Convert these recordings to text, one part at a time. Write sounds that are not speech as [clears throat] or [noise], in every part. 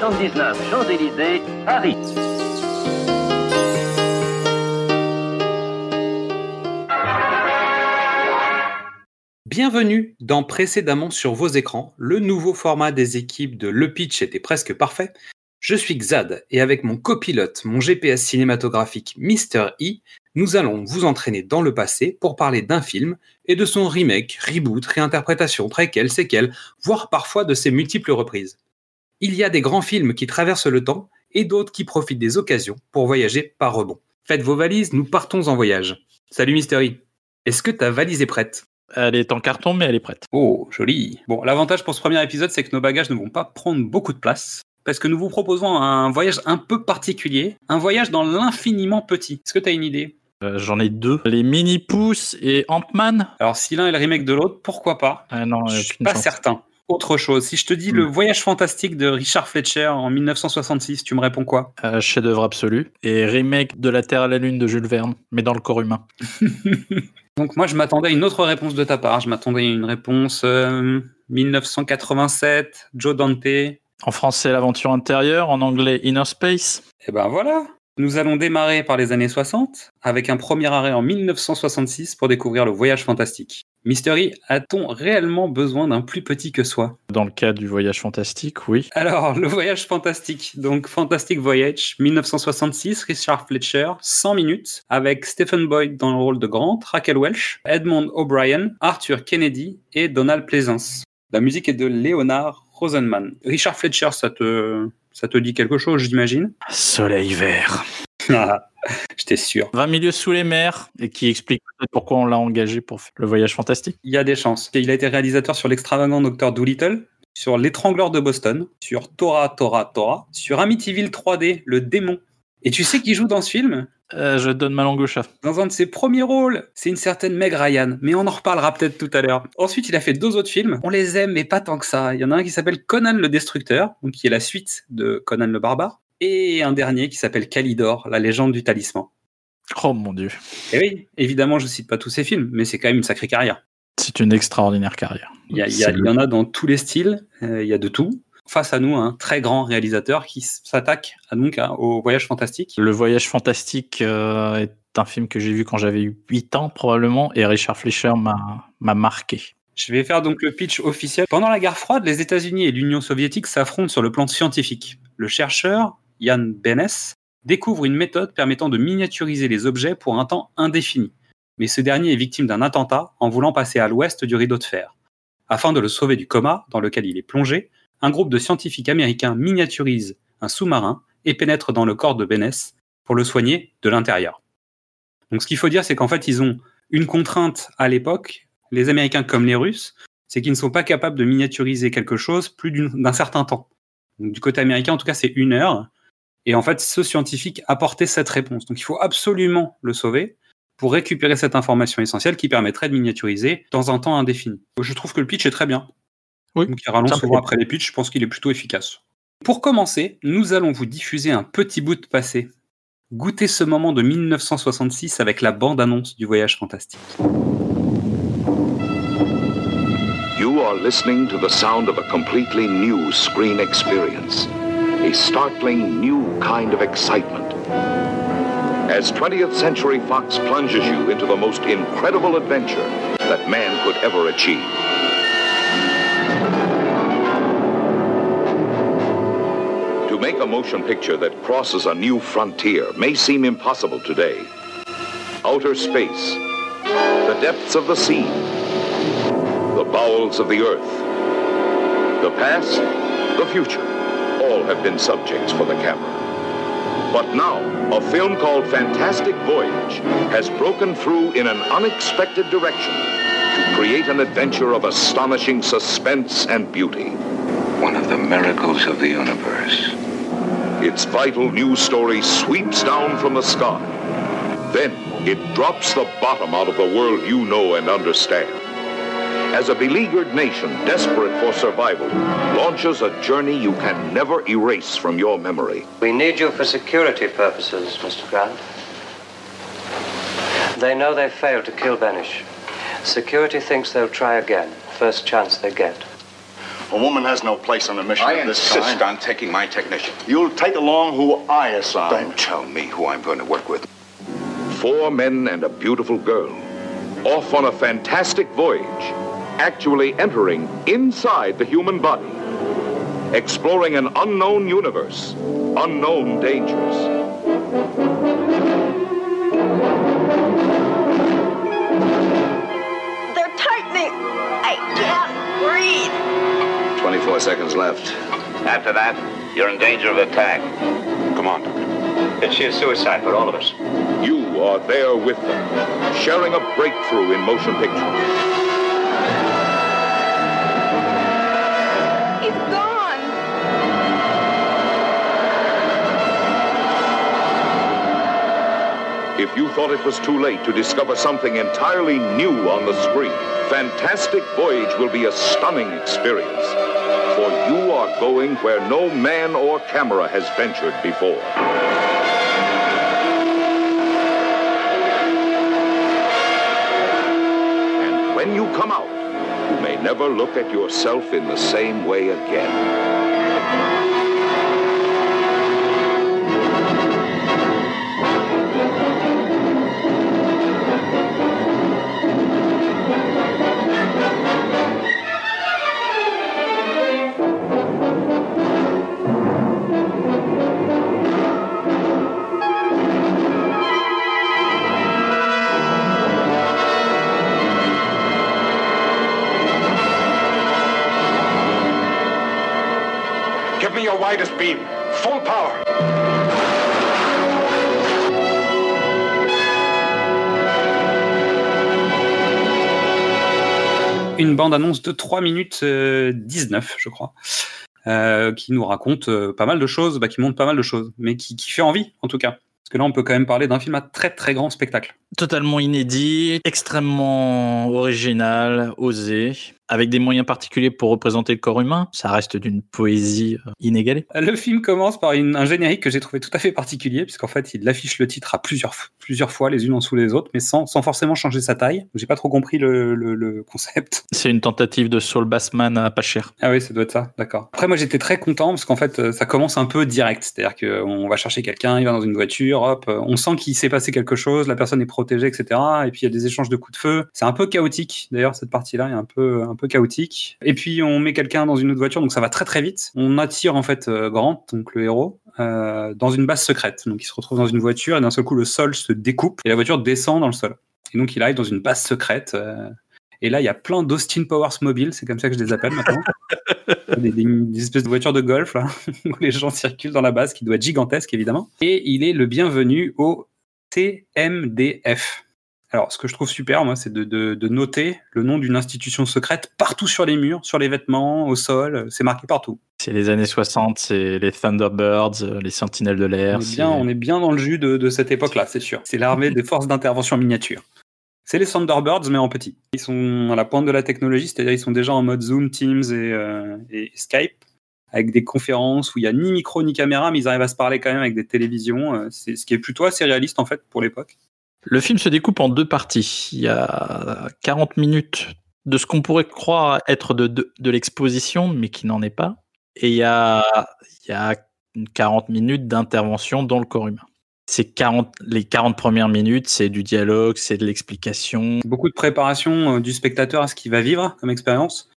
79 Champs-Élysées. Bienvenue dans Précédemment sur vos écrans, le nouveau format des équipes de Le Pitch était presque parfait. Je suis Xad et avec mon copilote, mon GPS cinématographique Mr. E, nous allons vous entraîner dans le passé pour parler d'un film et de son remake, reboot, réinterprétation, préquel, séquel, voire parfois de ses multiples reprises. Il y a des grands films qui traversent le temps et d'autres qui profitent des occasions pour voyager par rebond. Faites vos valises, nous partons en voyage. Salut. E. Est-ce que ta valise est prête? Elle est en carton, mais elle est prête. Oh, joli. Bon, l'avantage pour ce premier épisode, c'est que nos bagages ne vont pas prendre beaucoup de place. Parce que nous vous proposons un voyage un peu particulier, un voyage dans l'infiniment petit. Est-ce que tu as une idée? Euh, J'en ai deux. Les Mini Pouce et Ant-Man? Alors, si l'un est le remake de l'autre, pourquoi pas? Ah non, Je suis pas chance. certain. Autre chose, si je te dis Hmm. le voyage fantastique de Richard Fletcher en 1966, tu me réponds quoi? Euh, Chef-d'œuvre absolu. Et remake de La Terre à la Lune de Jules Verne, mais dans le corps humain. [laughs] Donc moi, je m'attendais à une autre réponse de ta part. Je m'attendais à une réponse euh, 1987, Joe Dante. Et En français, L'aventure intérieure. En anglais, Inner Space. ben voilà. Nous allons démarrer par les années 60, avec un premier arrêt en 1966 pour découvrir le voyage fantastique. Mystery, a-t-on réellement besoin d'un plus petit que soi? Dans le cas du voyage fantastique, oui. Alors, le voyage fantastique. Donc, Fantastic Voyage, 1966, Richard Fletcher, 100 minutes, avec Stephen Boyd dans le rôle de Grant, Raquel Welch, Edmond O'Brien, Arthur Kennedy et Donald Pleasance. La musique est de Leonard Rosenman. Richard Fletcher, ça te, ça te dit quelque chose, j'imagine? Soleil vert. [laughs] J'étais sûr. 20 milieux sous les mers, et qui explique peut-être pourquoi on l'a engagé pour le voyage fantastique. Il y a des chances. Il a été réalisateur sur l'extravagant Docteur Doolittle, sur L'étrangleur de Boston, sur Tora Tora Tora, sur Amityville 3D, Le démon. Et tu sais qui joue dans ce film? Euh, je donne ma langue au chat. dans un de ses premiers rôles, c'est une certaine Meg Ryan, mais on en reparlera peut-être tout à l'heure. Ensuite, il a fait deux autres films. On les aime, mais pas tant que ça. Il y en a un qui s'appelle Conan le Destructeur, donc qui est la suite de Conan le Barbare, et un dernier qui s'appelle Calidor, la légende du talisman. Oh mon dieu. Et oui, évidemment, je cite pas tous ces films, mais c'est quand même une sacrée carrière. C'est une extraordinaire carrière. Il y, a- il y a- C'est il y en a dans tous les styles, euh, il y a de tout. Face à nous, un très grand réalisateur qui s'attaque donc au voyage fantastique. Le voyage fantastique euh, est un film que j'ai vu quand j'avais eu 8 ans probablement et Richard Fleischer m'a marqué. Je vais faire donc le pitch officiel. Pendant la guerre froide, les États-Unis et l'Union soviétique s'affrontent sur le plan scientifique. Le chercheur, Jan Benes, découvre une méthode permettant de miniaturiser les objets pour un temps indéfini. Mais ce dernier est victime d'un attentat en voulant passer à l'ouest du rideau de fer. Afin de le sauver du coma dans lequel il est plongé, un groupe de scientifiques américains miniaturise un sous-marin et pénètre dans le corps de Benes pour le soigner de l'intérieur. Donc ce qu'il faut dire, c'est qu'en fait, ils ont une contrainte à l'époque, les Américains comme les Russes, c'est qu'ils ne sont pas capables de miniaturiser quelque chose plus d'un certain temps. Du côté américain, en tout cas, c'est une heure. Et en fait, ce scientifique apportait cette réponse. Donc il faut absolument le sauver pour récupérer cette information essentielle qui permettrait de miniaturiser dans un temps indéfini. Je trouve que le pitch est très bien. Oui, Donc il rallonge souvent après les pitchs, je pense qu'il est plutôt efficace. Pour commencer, nous allons vous diffuser un petit bout de passé. Goûtez ce moment de 1966 avec la bande-annonce du voyage fantastique. You are listening to the sound of a completely new screen experience, a startling new kind of excitement. As 20th Century Fox plunges you into the most incredible adventure that man could ever achieve. To make a motion picture that crosses a new frontier may seem impossible today. Outer space, the depths of the sea, the bowels of the earth. The past, the future, have been subjects for the camera. But now, a film called Fantastic Voyage has broken through in an unexpected direction to create an adventure of astonishing suspense and beauty. One of the miracles of the universe. Its vital news story sweeps down from the sky. Then it drops the bottom out of the world you know and understand. As a beleaguered nation desperate for survival launches a journey you can never erase from your memory. We need you for security purposes, Mr. Grant. They know they failed to kill Benish. Security thinks they'll try again, first chance they get. A woman has no place on a mission I of this insist kind. on taking my technician. You'll take along who I assign. Don't tell me who I'm going to work with. Four men and a beautiful girl, off on a fantastic voyage, actually entering inside the human body, exploring an unknown universe, unknown dangers. They're tightening. I can't breathe. 24 seconds left. After that, you're in danger of attack. Come on, Doctor. It's sheer suicide for all of us. You are there with them, sharing a breakthrough in motion pictures. If you thought it was too late to discover something entirely new on the screen, Fantastic Voyage will be a stunning experience. For you are going where no man or camera has ventured before. And when you come out, you may never look at yourself in the same way again. Beam. Full power. Une bande-annonce de 3 minutes euh, 19, je crois, euh, qui nous raconte euh, pas mal de choses, bah, qui montre pas mal de choses, mais qui, qui fait envie, en tout cas. Parce que là, on peut quand même parler d'un film à très très grand spectacle. Totalement inédit, extrêmement original, osé, avec des moyens particuliers pour représenter le corps humain. Ça reste d'une poésie euh, inégalée. Le film commence par une- un générique que j'ai trouvé tout à fait particulier, puisqu'en fait, il affiche le titre à plusieurs, plusieurs fois, les unes en dessous les autres, mais sans, sans forcément changer sa taille. J'ai pas trop compris le, le- le concept. [laughs] C'est une tentative de Saul Bassman à pas cher. Ah oui, ça doit être ça, d'accord. Après, moi, j'étais très content parce qu'en fait, euh, ça commence un peu direct. C'est-à-dire qu'on va chercher quelqu'un, il va dans une voiture, hop, euh, on sent qu'il s'est passé quelque chose, la personne est protégée, etc. Et puis, il y a des échanges de coups de feu. C'est un peu chaotique, d'ailleurs, cette partie-là est un peu, un peu chaotique. Et puis, on met quelqu'un dans une autre voiture, donc ça va très très vite. On attire, en fait, euh, Grant, donc le héros, euh, dans une base secrète. Donc, il se retrouve dans une voiture et d'un seul coup, le sol se découpe et la voiture descend dans le sol. Et donc, il arrive dans une base secrète. euh, et là, il y a plein d'Austin Powers mobiles, c'est comme ça que je les appelle maintenant. [laughs] des, des- des espèces de voitures de golf, là, [laughs] où les gens circulent dans la base, qui doit être gigantesque, évidemment. Et il est le bienvenu au TMDF. Alors, ce que je trouve super, moi, c'est de, de- de noter le nom d'une institution secrète partout sur les murs, sur les vêtements, au sol, c'est marqué partout. C'est les années 60, c'est les Thunderbirds, euh, les Sentinelles de On l'air. est, c'est- bien, on est bien dans le jus de, de cette époque-là, c'est sûr. C'est l'armée des forces d'intervention miniature. C'est les Thunderbirds, mais en petit. Ils sont à la pointe de la technologie, c'est-à-dire ils sont déjà en mode Zoom, Teams et, euh, et Skype, avec des conférences où il n'y a ni micro ni caméra, mais ils arrivent à se parler quand même avec des télévisions. euh, C'est ce qui est plutôt assez réaliste en fait pour l'époque. Le film se découpe en deux parties. Il y a 40 minutes de ce qu'on pourrait croire être de, de, de l'exposition, mais qui n'en est pas. Et il y a, il y a 40 minutes d'intervention dans le corps humain. C'est 40, les 40 premières minutes, c'est du dialogue, c'est de l'explication. Beaucoup de préparation euh, du spectateur à ce qu'il va vivre comme expérience.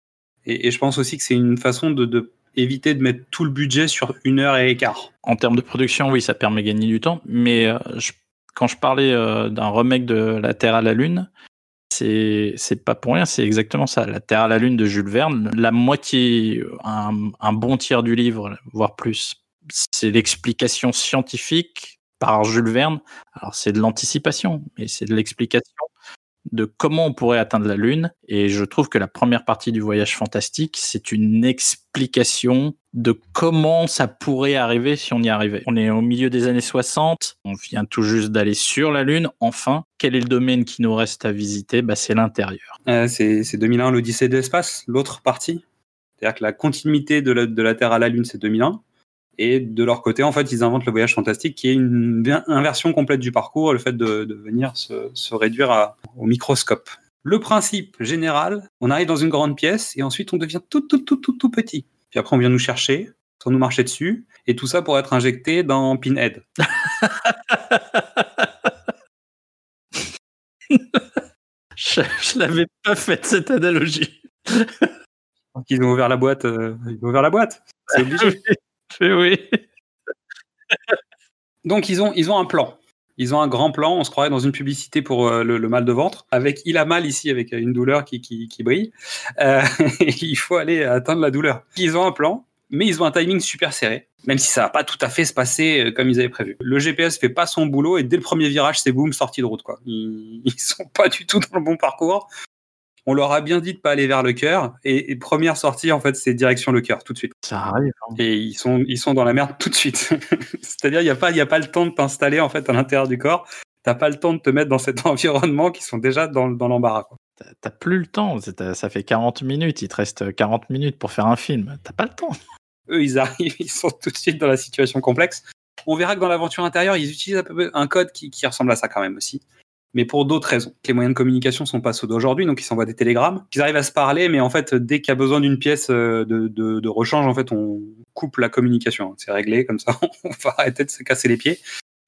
Et, et je pense aussi que c'est une façon de, de éviter de mettre tout le budget sur une heure et quart. En termes de production, oui, ça permet de gagner du temps. Mais euh, je- quand je parlais euh, d'un remake de La Terre à la Lune, c'est c'est pas pour rien, c'est exactement ça. La Terre à la Lune de Jules Verne, la moitié, un, un bon tiers du livre, voire plus, c'est l'explication scientifique par Jules Verne. Alors c'est de l'anticipation, mais c'est de l'explication de comment on pourrait atteindre la Lune. Et je trouve que la première partie du voyage fantastique, c'est une explication de comment ça pourrait arriver si on y arrivait. On est au milieu des années 60, on vient tout juste d'aller sur la Lune, enfin. Quel est le domaine qui nous reste à visiter? Bah, C'est l'intérieur. Euh, c'est c'est 2001, l'Odyssée de l'espace, l'autre partie. C'est-à-dire que la continuité de la, de la Terre à la Lune, c'est 2001. Et de leur côté, en fait, ils inventent le voyage fantastique, qui est une inversion complète du parcours, le fait de, de venir se, se réduire à- au microscope. Le principe général, on arrive dans une grande pièce et ensuite on devient tout, tout, tout, tout, tout petit. Puis après, on vient nous chercher, sans nous marcher dessus, et tout ça pour être injecté dans Pinhead. [laughs] Je, je l'avais pas faite cette analogie. Ils ont ouvert la boîte. euh, ils ont ouvert la boîte. C'est obligé. [laughs] [laughs] Oui. Donc ils ont, ils ont un plan. Ils ont un grand plan. On se croirait dans une publicité pour euh, le, mal de ventre. Avec il a mal ici, avec une douleur qui, qui, brille. Euh, [laughs] il faut aller atteindre la douleur. Ils ont un plan, mais ils ont un timing super serré. Même si ça va pas tout à fait se passer euh, comme ils avaient prévu. Le GPS fait pas son boulot et dès le premier virage, c'est boum, sortie de route. Quoi. Ils, [laughs] ils sont pas du tout dans le bon parcours. On leur a bien dit de pas aller vers le cœur. Et, et première sortie, en fait, c'est direction le cœur, tout de suite. Ça arrive. hein. Et ils sont, ils sont dans la merde tout de suite. [laughs] C'est-à-dire, il n'y a, pas- il y a pas le temps de t'installer en fait à l'intérieur du corps. T'as pas le temps de te mettre dans cet [laughs] environnement qui sont déjà dans, dans l'embarras. T'as- plus le temps. Ça fait 40 minutes. Il te reste 40 minutes pour faire un film. T'as pas le temps. Eux, ils arrivent, [laughs] ils sont tout de suite dans la situation complexe. On verra que dans l'aventure intérieure, ils utilisent un, peu, un code qui, qui ressemble à ça quand même aussi. Mais pour d'autres raisons. Les moyens de communication sont pas ceux d'aujourd'hui, donc ils s'envoient des télégrammes. Ils arrivent à se parler, mais en fait, dès qu'il y a besoin d'une pièce euh, de, rechange, en fait, on coupe la communication. C'est réglé, comme ça, [laughs] on va arrêter de se casser les pieds.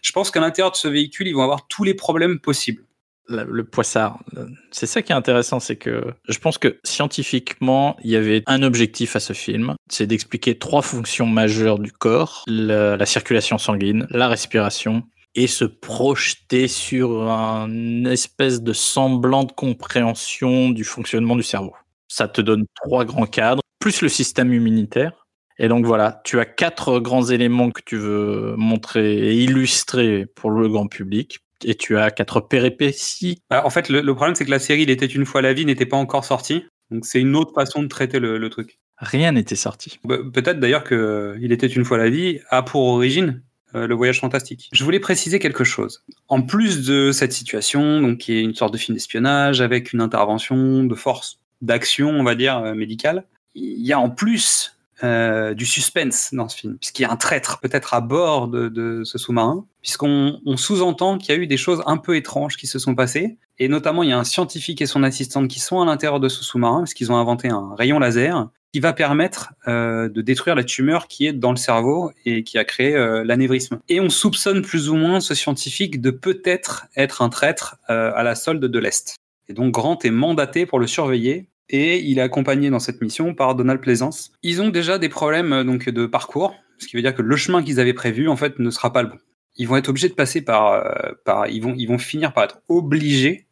Je pense qu'à l'intérieur de ce véhicule, ils vont avoir tous les problèmes possibles. Le poissard. euh, C'est ça qui est intéressant, c'est que je pense que scientifiquement, il y avait un objectif à ce film, c'est d'expliquer trois fonctions majeures du corps la circulation sanguine, la respiration, et se projeter sur un espèce de semblant de compréhension du fonctionnement du cerveau. Ça te donne trois grands cadres, plus le système immunitaire. Et donc voilà, tu as quatre grands éléments que tu veux montrer et illustrer pour le grand public. Et tu as quatre péripéties. Alors, en fait, le, le problème, c'est que la série Il était une fois la vie n'était pas encore sortie. Donc, c'est une autre façon de traiter le, le truc. Rien n'était sorti. Bah, Peut-être d'ailleurs que Il était une fois la vie a pour origine euh, le voyage fantastique. Je voulais préciser quelque chose. En plus de cette situation, donc qui est une sorte de film d'espionnage avec une intervention de force d'action, on va dire euh, médicale, il y a en plus euh, du suspense dans ce film, puisqu'il y a un traître peut-être à bord de, de ce sous-marin, puisqu'on on sous-entend qu'il y a eu des choses un peu étranges qui se sont passées, et notamment il y a un scientifique et son assistante qui sont à l'intérieur de ce sous-marin, parce qu'ils ont inventé un rayon laser qui va permettre euh, de détruire la tumeur qui est dans le cerveau et qui a créé euh, l'anévrisme. Et on soupçonne plus ou moins ce scientifique de peut-être être un traître euh, à la solde de l'Est. Et donc Grant est mandaté pour le surveiller et il est accompagné dans cette mission par Donald Pleasance. Ils ont déjà des problèmes donc de parcours, ce qui veut dire que le chemin qu'ils avaient prévu en fait ne sera pas le bon. Ils vont être obligés de passer par, par ils vont ils vont finir par être obligés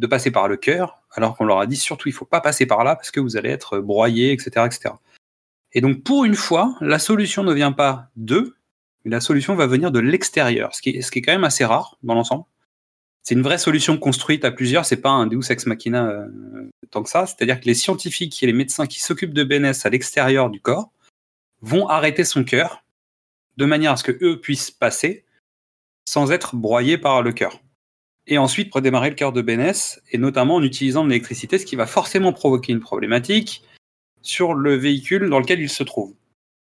de passer par le cœur, alors qu'on leur a dit surtout il faut pas passer par là parce que vous allez être broyé, etc., etc. Et donc pour une fois, la solution ne vient pas d'eux, mais la solution va venir de l'extérieur, ce qui, est, qui est quand même assez rare dans l'ensemble. C'est une vraie solution construite à plusieurs, c'est pas un Deus ex machina euh, tant que ça. C'est-à-dire que les scientifiques et les médecins qui s'occupent de Bénès à l'extérieur du corps vont arrêter son cœur de manière à ce que eux puissent passer sans être broyés par le cœur. Et ensuite redémarrer le cœur de Bénès, et notamment en utilisant de l'électricité, ce qui va forcément provoquer une problématique sur le véhicule dans lequel il se trouve.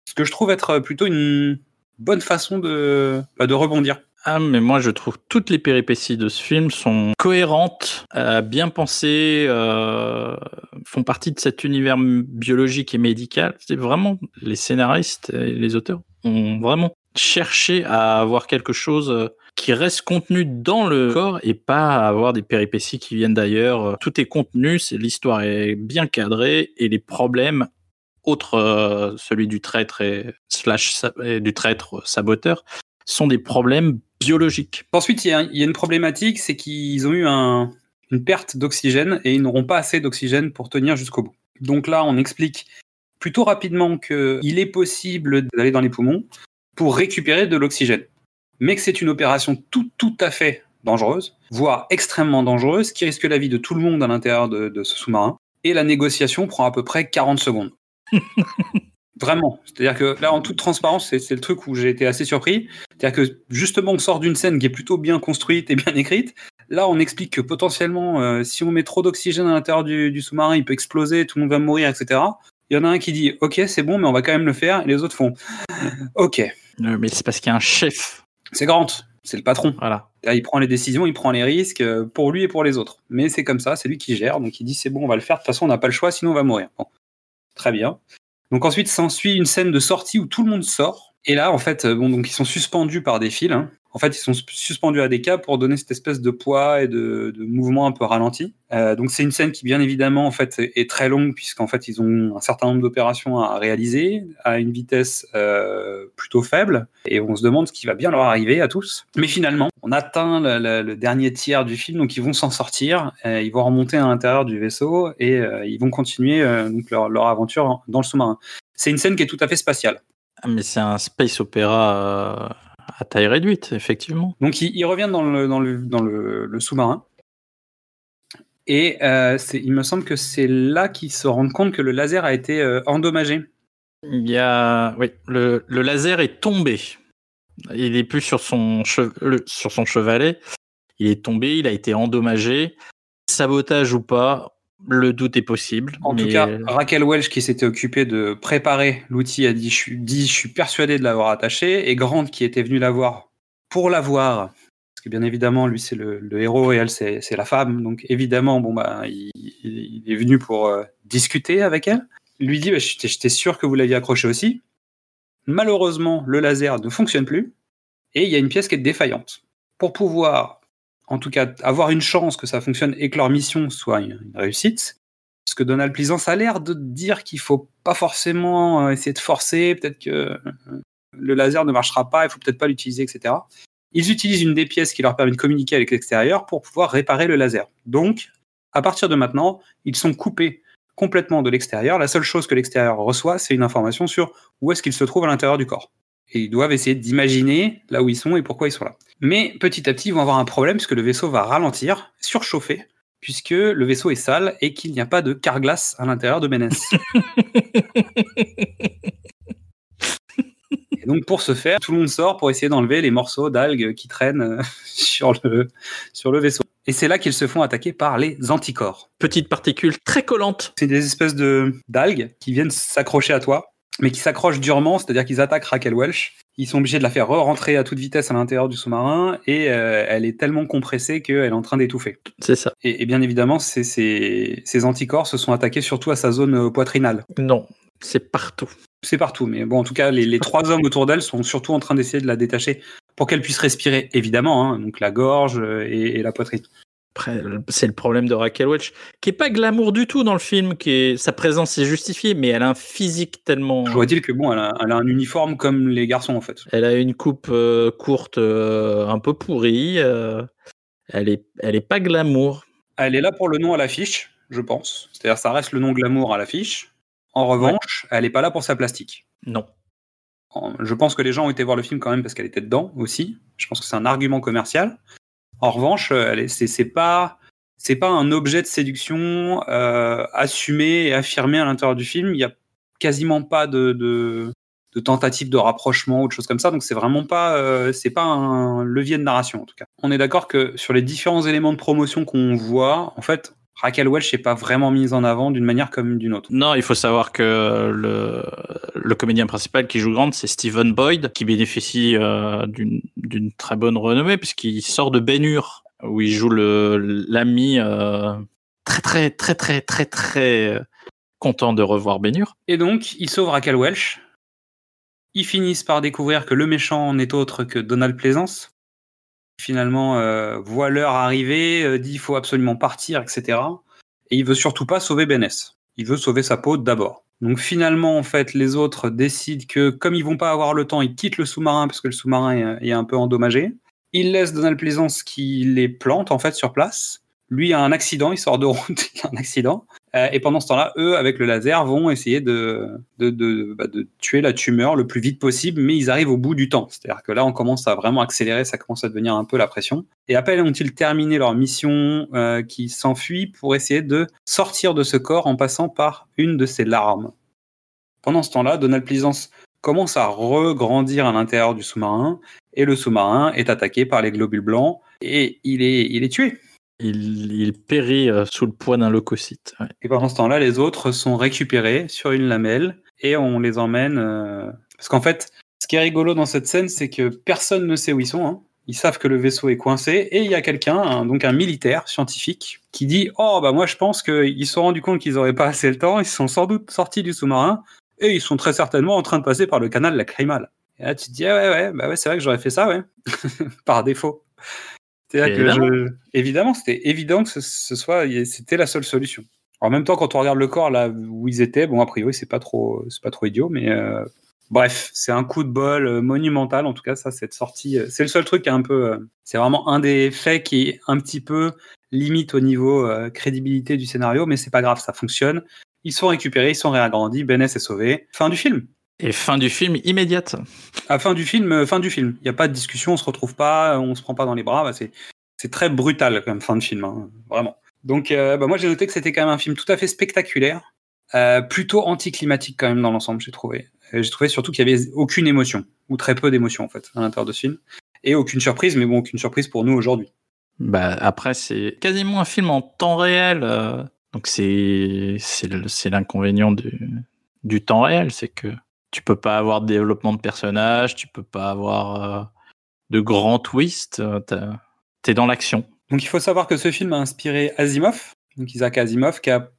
Ce que je trouve être plutôt une bonne façon de, bah, de rebondir. Ah, mais moi je trouve toutes les péripéties de ce film sont cohérentes, euh, bien pensées, euh, font partie de cet univers biologique et médical. C'est vraiment les scénaristes et les auteurs ont vraiment cherché à avoir quelque chose euh, qui reste contenu dans le corps et pas avoir des péripéties qui viennent d'ailleurs. Tout est contenu, c'est l'histoire est bien cadrée et les problèmes autres, euh, celui du traître et slash du traître saboteur, sont des problèmes biologiques. Ensuite, il y, a- une problématique, c'est qu'ils ont eu un- une perte d'oxygène et ils n'auront pas assez d'oxygène pour tenir jusqu'au bout. Donc là, on explique plutôt rapidement qu'il est possible d'aller dans les poumons pour récupérer de l'oxygène, mais que c'est une opération tout, tout à fait dangereuse, voire extrêmement dangereuse, qui risque la vie de tout le monde à l'intérieur de, de ce sous-marin. Et la négociation prend à peu près 40 secondes. [laughs] Vraiment. C'est-à-dire que là, en toute transparence, c'est le truc où j'ai été assez surpris. C'est-à-dire que justement, on sort d'une scène qui est plutôt bien construite et bien écrite. Là, on explique que potentiellement, euh, si on met trop d'oxygène à l'intérieur du, du sous-marin, il peut exploser, tout le monde va mourir, etc. Il y en a un qui dit Ok, c'est bon, mais on va quand même le faire. Et les autres font Ok. Mais c'est parce qu'il y a un chef. C'est Grant, c'est le patron. Voilà. Là, Il prend les décisions, il prend les risques euh, pour lui et pour les autres. Mais c'est comme ça, c'est lui qui gère. Donc il dit c'est bon, on va le faire. De toute façon, on n'a pas le choix, sinon on va mourir. Bon. Très bien. Donc ensuite s'ensuit une scène de sortie où tout le monde sort. Et là, en fait, euh, bon, donc ils sont suspendus par des fils. hein. En fait, ils sont suspendus à des câbles pour donner cette espèce de poids et de, mouvement un peu ralenti. Euh, donc c'est une scène qui, bien évidemment, en fait, est très longue puisqu'en fait, ils ont un certain nombre d'opérations à réaliser à une vitesse euh, plutôt faible. Et on se demande ce qui va bien leur arriver à tous. Mais finalement, on atteint le, dernier tiers du film, donc ils vont s'en sortir. Euh, ils vont remonter à l'intérieur du vaisseau et ils vont continuer donc leur, leur aventure dans le sous-marin. C'est une scène qui est tout à fait spatiale. Ah, Mais c'est un space opéra à taille réduite, effectivement. Donc ils, ils reviennent dans le, dans le, dans le, le sous-marin. Et euh, il me semble que c'est là qu'ils se rendent compte que le laser a été euh, endommagé. Il y a, oui, le, le laser est tombé. Il est plus sur son, che- le- sur son chevalet. Il est tombé, il a été endommagé. Sabotage ou pas, le doute est possible. En tout cas, Raquel Welch, qui s'était occupée de préparer l'outil, a dit je, suis, dit je suis persuadé de l'avoir attaché. Et Grant, qui était venu la voir pour la voir, parce que bien évidemment, lui, c'est le, le héros et elle, c'est la femme. Donc évidemment, bon, bah, il, est venu pour euh, discuter avec elle. Lui dit bah, j'étais sûr que vous l'aviez accroché aussi. Malheureusement, le laser ne fonctionne plus et il y a une pièce qui est défaillante. Pour pouvoir, en tout cas, avoir une chance que ça fonctionne et que leur mission soit une, réussite, parce que Donald Pleasance a l'air de dire qu'il faut pas forcément euh, essayer de forcer, peut-être que euh, le laser ne marchera pas, il faut peut-être pas l'utiliser, etc. Ils utilisent une des pièces qui leur permet de communiquer avec l'extérieur pour pouvoir réparer le laser. Donc, à partir de maintenant, ils sont coupés complètement de l'extérieur. La seule chose que l'extérieur reçoit, c'est une information sur où est-ce qu'ils se trouvent à l'intérieur du corps. Et ils doivent essayer d'imaginer là où ils sont et pourquoi ils sont là. Mais petit à petit, ils vont avoir un problème puisque le vaisseau va ralentir, surchauffer, puisque le vaisseau est sale et qu'il n'y a pas de carglass à l'intérieur de Ménès. [laughs] Et donc pour ce faire, tout le monde sort pour essayer d'enlever les morceaux d'algues qui traînent euh, [laughs] sur le, sur le vaisseau. Et c'est là qu'ils se font attaquer par les anticorps. Petite particule très collante. C'est des espèces de d'algues qui viennent s'accrocher à toi, mais qui s'accrochent durement, c'est-à-dire qu'ils attaquent Raquel Welch. Ils sont obligés de la faire re-rentrer à toute vitesse à l'intérieur du sous-marin et euh, elle est tellement compressée qu'elle est en train d'étouffer. C'est ça. Et, et bien évidemment, ces, ces, ces anticorps se sont attaqués surtout à sa zone euh, poitrinale. Non, c'est partout. C'est partout, mais bon, en tout cas, les, les trois hommes autour d'elle sont surtout en train d'essayer de la détacher pour qu'elle puisse respirer, évidemment, hein, donc la gorge euh, et, et la poitrine. Après, c'est le problème de Raquel Welch, qui est pas glamour du tout dans le film, qui est sa présence est justifiée, mais elle a un physique tellement. Je dire que bon, elle a, elle a un uniforme comme les garçons en fait. Elle a une coupe euh, courte, euh, un peu pourrie. euh, elle est, elle est pas glamour. Elle est là pour le nom à l'affiche, je pense. C'est-à-dire, ça reste le nom glamour à l'affiche. En revanche, elle n'est pas là pour sa plastique. Non. Je pense que les gens ont été voir le film quand même parce qu'elle était dedans aussi. Je pense que c'est un argument commercial. En revanche, euh, c'est pas c'est pas un objet de séduction euh, assumé et affirmé à l'intérieur du film. Il y a quasiment pas de, de, de tentative de rapprochement ou de choses comme ça. Donc c'est vraiment pas euh, c'est pas un levier de narration en tout cas. On est d'accord que sur les différents éléments de promotion qu'on voit, en fait, Raquel Welch n'est pas vraiment mise en avant d'une manière comme d'une autre. Non, il faut savoir que le, le comédien principal qui joue Grant, c'est Stephen Boyd, qui bénéficie euh, d'une très bonne renommée, puisqu'il sort de Ben Hur, où il joue l'ami euh, très très très très très très euh, content de revoir Ben Hur. Et donc, ils sauvent Raquel Welch. Ils finissent par découvrir que le méchant n'est autre que Donald Pleasance. Finalement, euh, voit l'heure arriver, euh, dit il faut absolument partir, etc. Et il veut surtout pas sauver Beness. Il veut sauver sa peau d'abord. Donc finalement, en fait, les autres décident que comme ils vont pas avoir le temps, ils quittent le sous-marin parce que le sous-marin est, un peu endommagé. Ils laissent Donald Pleasance qui les plante en fait sur place. Lui a un accident, il sort de [laughs] route, il a un accident. Euh, et pendant ce temps-là, eux, avec le laser, vont essayer de, de, bah, de, tuer la tumeur le plus vite possible, mais ils arrivent au bout du temps. C'est-à-dire que là, on commence à vraiment accélérer, ça commence à devenir un peu la pression. Et à peine ont-ils terminé leur mission euh, qui s'enfuit pour essayer de sortir de ce corps en passant par une de ces larmes? Pendant ce temps-là, Donald Pleasance commence à regrandir à l'intérieur du sous-marin, et le sous-marin est attaqué par les globules blancs, et il est, il est tué. Il, périt euh, sous le poids d'un leucocyte. Et pendant ce temps-là, les autres sont récupérés sur une lamelle et on les emmène. Euh, parce qu'en fait, ce qui est rigolo dans cette scène, c'est que personne ne sait où ils sont. Hein. Ils savent que le vaisseau est coincé et il y a quelqu'un, donc un militaire scientifique, qui dit Oh, bah moi je pense qu'ils se sont rendus compte qu'ils n'auraient pas assez le temps, ils sont sans doute sortis du sous-marin et ils sont très certainement en train de passer par le canal lacrymal. Et là tu te dis ah ouais, ouais, bah ouais, c'est vrai que j'aurais fait ça, ouais, [laughs] par défaut. Évidemment, c'était évident que ce, soit, c'était la seule solution. En même temps, quand on regarde le corps là où ils étaient, bon, a priori, c'est pas trop, c'est pas trop idiot, mais euh, bref, c'est un coup de bol euh, monumental. En tout cas, ça, cette sortie, euh, c'est le seul truc qui est un peu, c'est vraiment un des faits qui est un petit peu limite au niveau crédibilité du scénario, mais c'est pas grave, ça fonctionne. Ils sont récupérés, ils sont réagrandis, Benès est sauvé. Fin du film. Et fin du film immédiate. À fin du film, euh, fin du film. Il n'y a pas de discussion, on se retrouve pas, on se prend pas dans les bras. Bah, c'est, c'est très brutal comme fin de film, hein, vraiment. Donc, euh, bah, moi j'ai noté que c'était quand même un film tout à fait spectaculaire, euh, plutôt anticlimatique quand même dans l'ensemble, j'ai trouvé. j'ai trouvé surtout qu'il y avait aucune émotion ou très peu d'émotion en fait à l'intérieur de ce film, et aucune surprise, mais bon, aucune surprise pour nous aujourd'hui. Bah après c'est quasiment un film en temps réel, donc c'est c'est l'inconvénient du du temps réel, c'est que tu peux pas avoir de développement de personnage, tu peux pas avoir euh, de grands twists, euh, tu es dans l'action. Donc il faut savoir que ce film a inspiré Asimov, Isaac Asimov, qui a,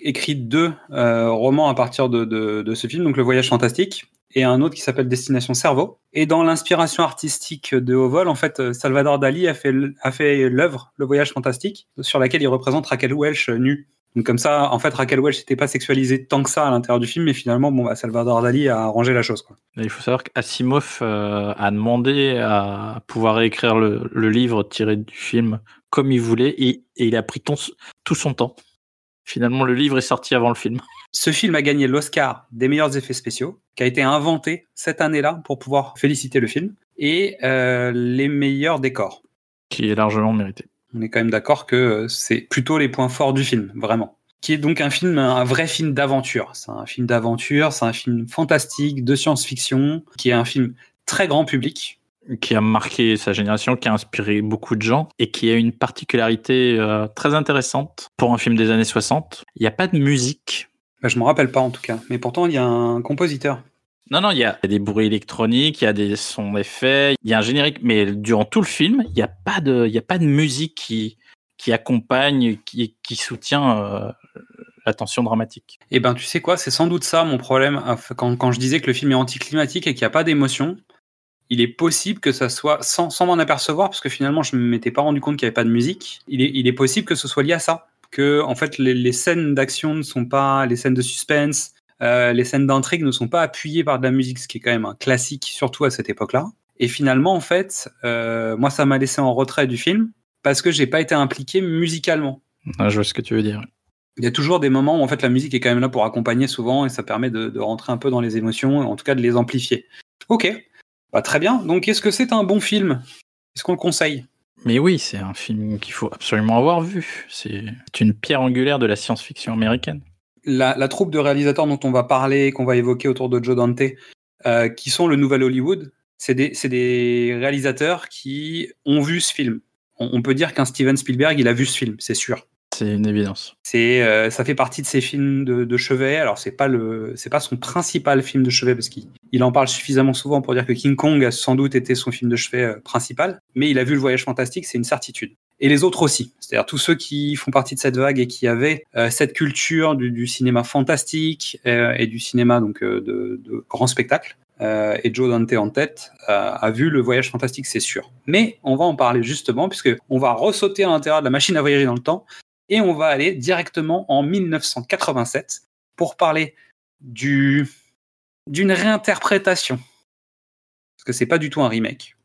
écrit deux euh, romans à partir de, ce film, donc Le Voyage Fantastique et un autre qui s'appelle Destination Cerveau. Et dans l'inspiration artistique de Haut Vol, en fait, Salvador Dali a fait, a fait l'œuvre Le Voyage Fantastique, sur laquelle il représente Raquel Welch nue. Donc comme ça, en fait, Raquel Welch n'était pas sexualisée tant que ça à l'intérieur du film, mais finalement, bon, bah, Salvador Dali a arrangé la chose. Quoi. Il faut savoir qu'Asimov euh, a demandé à pouvoir réécrire le, livre tiré du film comme il voulait, et, il a pris tout son temps. Finalement, le livre est sorti avant le film. [laughs] Ce film a gagné l'Oscar des meilleurs effets spéciaux, qui a été inventé cette année-là pour pouvoir féliciter le film, et euh, les meilleurs décors. Qui est largement mérité on est quand même d'accord que euh, c'est plutôt les points forts du film, vraiment. Qui est donc un film, un vrai film d'aventure. C'est un film d'aventure, c'est un film fantastique, de science-fiction, qui est un film très grand public. Qui a marqué sa génération, qui a inspiré beaucoup de gens et qui a une particularité euh, très intéressante pour un film des années 60. Il n'y a pas de musique. Bah, je ne me rappelle pas en tout cas, mais pourtant il y a un compositeur. Non, non, il y a des bruits électroniques, il y a des sons d'effets, il y a un générique, mais durant tout le film, il n'y a pas de, a pas de musique qui, qui accompagne, qui, qui soutient euh, la tension dramatique. Eh ben, tu sais quoi, c'est sans doute ça mon problème quand, quand je disais que le film est anticlimatique et qu'il n'y a pas d'émotion. Il est possible que ça soit, sans, sans m'en apercevoir, parce que finalement je ne m'étais pas rendu compte qu'il n'y avait pas de musique, il est, il est possible que ce soit lié à ça. Que en fait les scènes d'action ne sont pas, les scènes de suspense, euh, les scènes d'intrigue ne sont pas appuyées par de la musique, ce qui est quand même un classique, surtout à cette époque-là. Et finalement, en fait, euh, moi, ça m'a laissé en retrait du film parce que j'ai pas été impliqué musicalement. Ah, je vois ce que tu veux dire. Il y a toujours des moments où en fait la musique est quand même là pour accompagner souvent et ça permet de, rentrer un peu dans les émotions, en tout cas de les amplifier. Ok, bah, très bien. Donc est-ce que c'est un bon film? Est-ce qu'on le conseille? Mais oui, c'est un film qu'il faut absolument avoir vu. C'est une pierre angulaire de la science-fiction américaine la, troupe de réalisateurs dont on va parler, qu'on va évoquer autour de Joe Dante, euh, qui sont le nouvel Hollywood, c'est des, réalisateurs qui ont vu ce film. On, peut dire qu'un Steven Spielberg, il a vu ce film, c'est sûr. C'est une évidence. C'est, euh, ça fait partie de ses films de, chevet. Alors c'est pas le, c'est pas son principal film de chevet parce qu'il en parle suffisamment souvent pour dire que King Kong a sans doute été son film de chevet euh, principal. Mais il a vu le Voyage fantastique, c'est une certitude et les autres aussi. C'est-à-dire tous ceux qui font partie de cette vague et qui avaient euh, cette culture du, cinéma fantastique euh, et du cinéma donc euh, de, de, grand spectacle. et Joe Dante en tête a vu le voyage fantastique, c'est sûr. Mais on va en parler justement puisque on va ressauter à l'intérieur de la machine à voyager dans le temps et on va aller directement en 1987 pour parler du d'une réinterprétation parce que c'est pas du tout un remake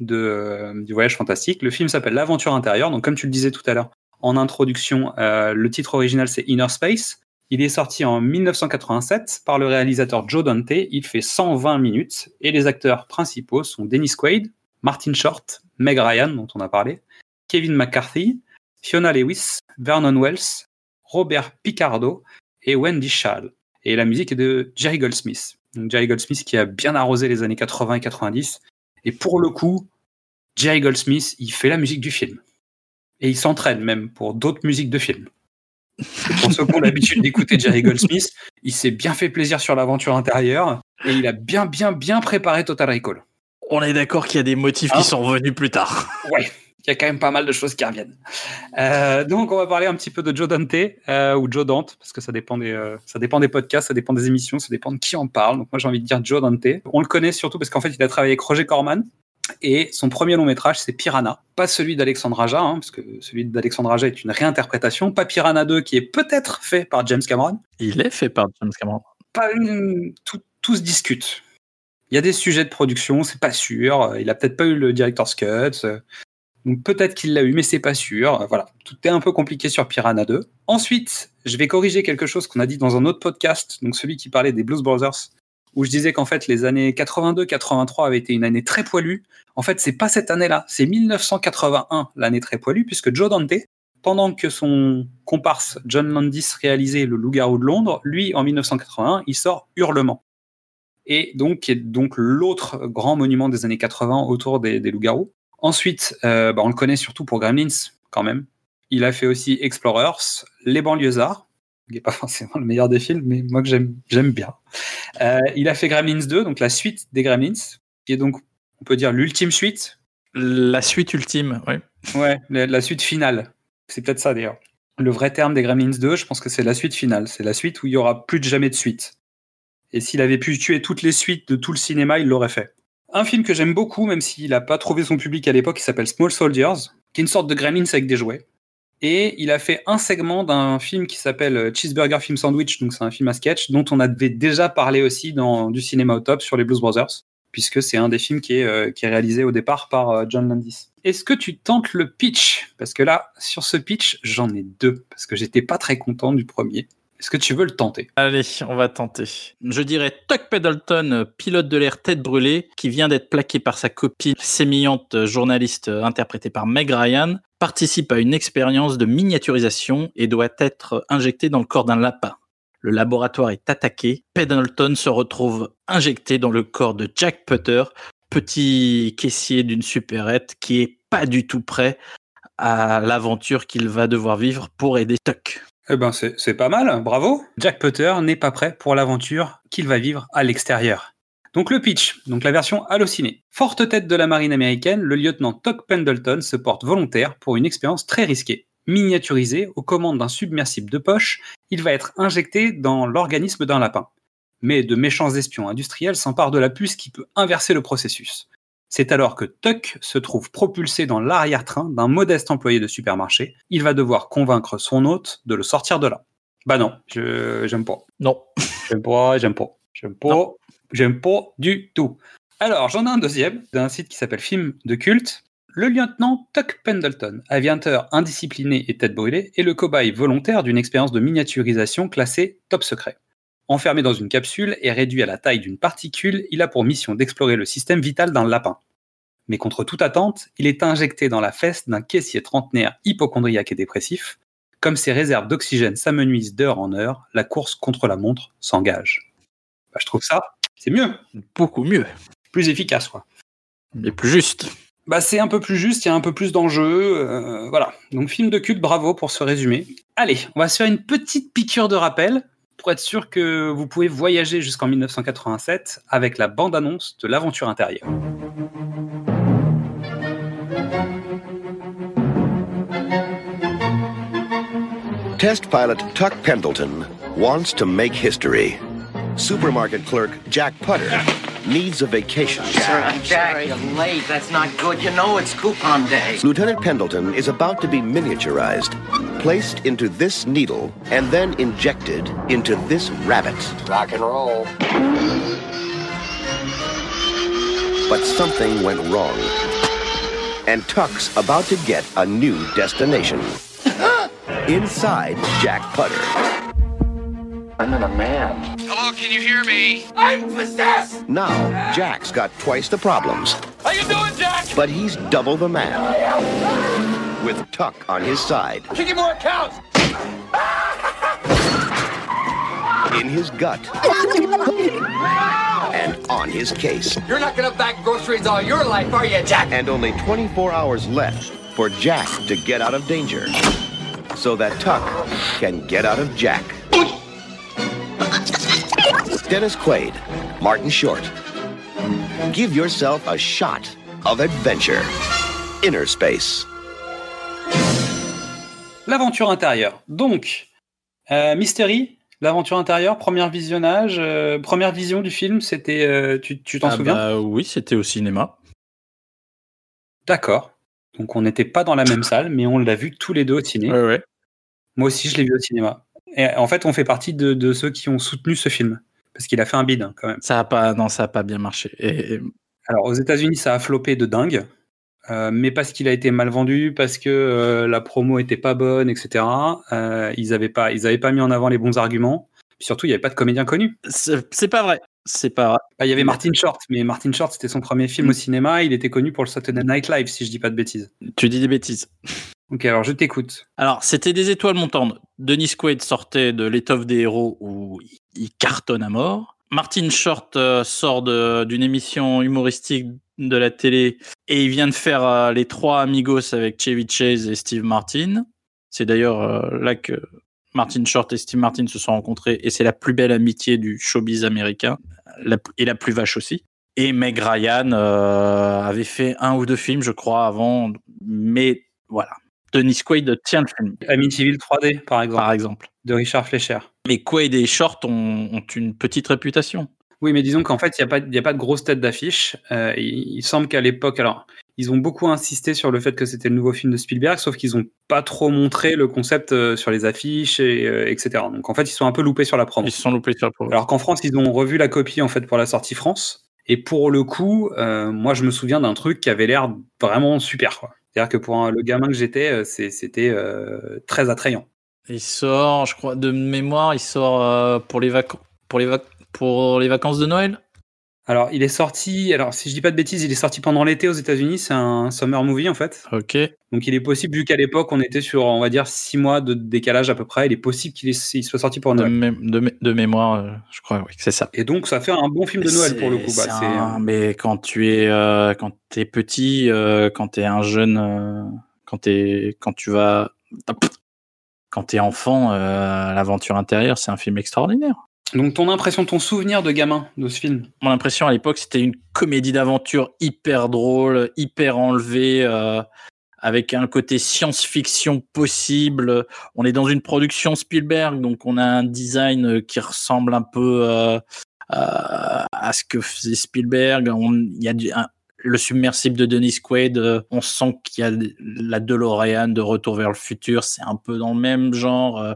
euh, du voyage fantastique. Le film s'appelle L'aventure intérieure. Donc, comme tu le disais tout à l'heure, En introduction, euh, le titre original c'est Inner Space. Il est sorti en 1987 par le réalisateur Joe Dante. Il fait 120 minutes et les acteurs principaux sont Dennis Quaid, Martin Short, Meg Ryan dont on a parlé, Kevin McCarthy, Fiona Lewis, Vernon Wells, Robert Picardo et Wendy Schall. Et la musique est de Jerry Goldsmith. Jerry Goldsmith qui a bien arrosé les années 80 et 90. Et pour le coup, Jerry Goldsmith, il fait la musique du film. Et il s'entraîne même pour d'autres musiques de films. pour ceux qui ont l'habitude d'écouter Jerry Goldsmith, il s'est bien fait plaisir sur l'aventure intérieure et il a bien, bien, bien préparé Total Recall. On est d'accord qu'il y a des motifs Hein qui sont revenus plus tard. Ouais, il y a quand même pas mal de choses qui reviennent. Euh, donc, on va parler un petit peu de Joe Dante euh, ou Joe Dante, parce que ça dépend, des, euh, ça dépend des podcasts, ça dépend des émissions, ça dépend de qui en parle. Donc, moi, j'ai envie de dire Joe Dante. On le connaît surtout parce qu'en fait, il a travaillé avec Roger Corman. Et son premier long métrage, c'est Piranha. Pas celui d'Alexandre Aja, hein, parce que celui d'Alexandre Aja est une réinterprétation. Pas Piranha 2, qui est peut-être fait par James Cameron. Il est fait par James Cameron. Pas une- tout, tout se discute. Il y a des sujets de production, c'est pas sûr. Il a peut-être pas eu le director's cut. Donc peut-être qu'il l'a eu, mais c'est pas sûr. Voilà, tout est un peu compliqué sur Piranha 2. Ensuite, je vais corriger quelque chose qu'on a dit dans un autre podcast, donc celui qui parlait des Blues Brothers, où je disais qu'en fait les années 82-83 avaient été une année très poilue. En fait, c'est pas cette année-là, c'est 1981 l'année très poilue, puisque Joe Dante, pendant que son comparse John Landis réalisait Le Loup-garou de Londres, lui en 1981, il sort Hurlement. Et donc, donc l'autre grand monument des années 80 autour des, des loups-garous. Ensuite, euh, bah, on le connaît surtout pour Gremlins, quand même. Il a fait aussi Explorers, Les banlieusards, qui n'est pas [laughs] forcément le meilleur des films, mais moi que j'aime bien. Euh, il a fait Gremlins 2, donc la suite des Gremlins, qui est donc, on peut dire, l'ultime suite. La suite ultime, oui. Ouais, la, la suite finale. C'est peut-être ça d'ailleurs. Le vrai terme des Gremlins 2, je pense que c'est la suite finale. C'est la suite où il y aura plus de jamais de suite. Et s'il avait pu tuer toutes les suites de tout le cinéma, il l'aurait fait. Un film que j'aime beaucoup, même s'il n'a pas trouvé son public à l'époque, il s'appelle Small Soldiers, qui est une sorte de Gremlins avec des jouets. Et il a fait un segment d'un film qui s'appelle Cheeseburger Film Sandwich, donc c'est un film à sketch, dont on avait déjà parlé aussi dans du cinéma au top sur les Blues Brothers, puisque c'est un des films qui est, euh, qui réalisé au départ par euh, John Landis. Est-ce que tu tentes le pitch? Parce que là, sur ce pitch, j'en ai deux, parce que j'étais pas très content du premier. Est-ce que tu veux le tenter? Allez, on va tenter. Je dirais Tuck Pendleton, pilote de l'air tête brûlée, qui vient d'être plaqué par sa copine sémillante journaliste interprétée par Meg Ryan, participe à une expérience de miniaturisation et doit être injecté dans le corps d'un lapin. Le laboratoire est attaqué. Pendleton se retrouve injecté dans le corps de Jack Putter, petit caissier d'une supérette qui est pas du tout prêt à l'aventure qu'il va devoir vivre pour aider Tuck. Eh ben, c'est pas mal, bravo. Jack Potter n'est pas prêt pour l'aventure qu'il va vivre à l'extérieur. Donc le pitch, donc la version hallucinée. Forte tête de la marine américaine, le lieutenant Tuck Pendleton se porte volontaire pour une expérience très risquée. Miniaturisé aux commandes d'un submersible de poche, il va être injecté dans l'organisme d'un lapin. Mais de méchants espions industriels s'emparent de la puce qui peut inverser le processus. C'est alors que Tuck se trouve propulsé dans l'arrière-train d'un modeste employé de supermarché. Il va devoir convaincre son hôte de le sortir de là. Bah non, je j'aime pas. Non. J'aime pas, j'aime pas. J'aime pas, j'aime pas du tout. Alors, j'en ai un deuxième d'un site qui s'appelle Film de culte. Le lieutenant Tuck Pendleton, aviateur indiscipliné et tête brûlée, est le cobaye volontaire d'une expérience de miniaturisation classée top secret. Enfermé dans une capsule et réduit à la taille d'une particule, il a pour mission d'explorer le système vital d'un lapin. Mais contre toute attente, il est injecté dans la fesse d'un caissier trentenaire hypochondriaque et dépressif. Comme ses réserves d'oxygène s'amenuisent d'heure en heure, la course contre la montre s'engage. Bah, je trouve ça, c'est mieux, Beaucoup mieux. plus efficace, quoi. Mais plus juste. Bah, c'est un peu plus juste, il y a un peu plus d'enjeux. euh, voilà. Donc, film de culte, bravo pour ce résumé. Allez, on va se faire une petite piqûre de rappel pour être sûr que vous pouvez voyager jusqu'en 1987 avec la bande-annonce de l'aventure intérieure. Test pilot Tuck Pendleton wants to make history. Supermarket clerk Jack Putter needs a vacation. Sir. Jack, you're late. That's not good. You know it's coupon day. Lieutenant Pendleton is about to be miniaturized, placed into this needle, and then injected into this rabbit. Rock and roll. But something went wrong. And Tuck's about to get a new destination. [laughs] inside Jack Putter. I'm in a man. Hello, can you hear me? I'm possessed! Now, Jack's got twice the problems, How you doing, Jack? but he's double the man. With Tuck on his side, Kicking more accounts! in his gut, and on his case. You're not gonna back groceries all your life, are you, Jack? And only 24 hours left for Jack to get out of danger. So that Tuck can get out of Jack. Dennis Quaid, Martin Short. Give yourself a shot of adventure. Inner Space. L'aventure intérieure. Donc, euh, Mystery, l'aventure intérieure, premier visionnage, euh, première vision du film, c'était. euh, tu tu t'en Ah souviens bah Oui, c'était au cinéma. D'accord. Donc on n'était pas dans la même salle, mais on l'a vu tous les deux au ciné. Ouais, ouais. Moi aussi, je l'ai vu au cinéma. Et en fait, on fait partie de, de ceux qui ont soutenu ce film. Parce qu'il a fait un bid, hein, quand même. Ça a pas, non, ça a pas bien marché. Et, et- Alors, aux États-Unis, ça a floppé de dingue. euh, mais parce qu'il a été mal vendu, parce que euh, la promo était pas bonne, etc. euh, ils avaient pas, ils avaient pas mis en avant les bons arguments. Puis surtout, il n'y avait pas de comédien connu. c'est pas vrai. C'est pas vrai. Bah, il y avait Martin Short, mais Martin Short, c'était son premier film au cinéma. Il était connu pour le Saturday Night Live, si je dis pas de bêtises. Tu dis des bêtises. Ok, alors je t'écoute. Alors, c'était des étoiles montantes. Denis Quaid sortait de l'étoffe des héros où il- cartonne à mort. Martin Short euh, sort d'une émission humoristique de la télé et il vient de faire euh, les trois amigos avec Chevy Chase et Steve Martin. C'est d'ailleurs euh, là que Martin Short et Steve Martin se sont rencontrés et c'est la plus belle amitié du showbiz américain et la plus vache aussi. Et Meg Ryan avait fait un ou deux films, je crois, avant, mais voilà. Denis Quaid tient le film, Amityville 3D, par exemple, par exemple. de Richard Fleischer. Mais Quaid et Short ont, ont une petite réputation. Oui, mais disons qu'en fait, il n'y a, pas- il y a pas de grosse tête d'affiche. Euh, il, il semble qu'à l'époque, alors, ils ont beaucoup insisté sur le fait que c'était le nouveau film de Spielberg, sauf qu'ils n'ont pas trop montré le concept euh, sur les affiches, et, euh, etc. Donc en fait, ils sont un peu loupés sur la promo. Ils se sont loupés sur le promo. Alors qu'en France, ils ont revu la copie en fait pour la sortie France. Et pour le coup, moi, je me souviens d'un truc qui avait l'air vraiment super. quoi. C'est-à-dire que pour le gamin que j'étais, euh, c'était euh, très attrayant. Il sort, je crois, de mémoire, il sort euh, pour les vacances de Noël. Alors, il est sorti. Alors, si je dis pas de bêtises, il est sorti pendant l'été aux États-Unis. C'est un summer movie en fait. Ok. Donc, il est possible, vu qu'à l'époque, on était sur, on va dire, six mois de décalage à peu près. Il est possible qu'il soit sorti pour De, Noël. mé- de mé- de mémoire, euh, je crois, oui, c'est ça. Et donc, ça fait un bon film de Noël pour le coup. Bah, un- Mais quand tu es, euh, quand petit, euh, quand t'es un jeune, euh, quand t'es, quand tu vas, quand t'es enfant, euh, l'aventure intérieure, c'est un film extraordinaire. Donc, ton impression, ton souvenir de gamin de ce film? Mon impression à l'époque, c'était une comédie d'aventure hyper drôle, hyper enlevée, euh, avec un côté science-fiction possible. On est dans une production Spielberg, donc on a un design qui ressemble un peu euh, à à ce que faisait Spielberg. On- y a du- le submersible de Dennis Quaid, euh, on sent qu'il y a la DeLorean de Retour vers le futur, c'est un peu dans le même genre. euh,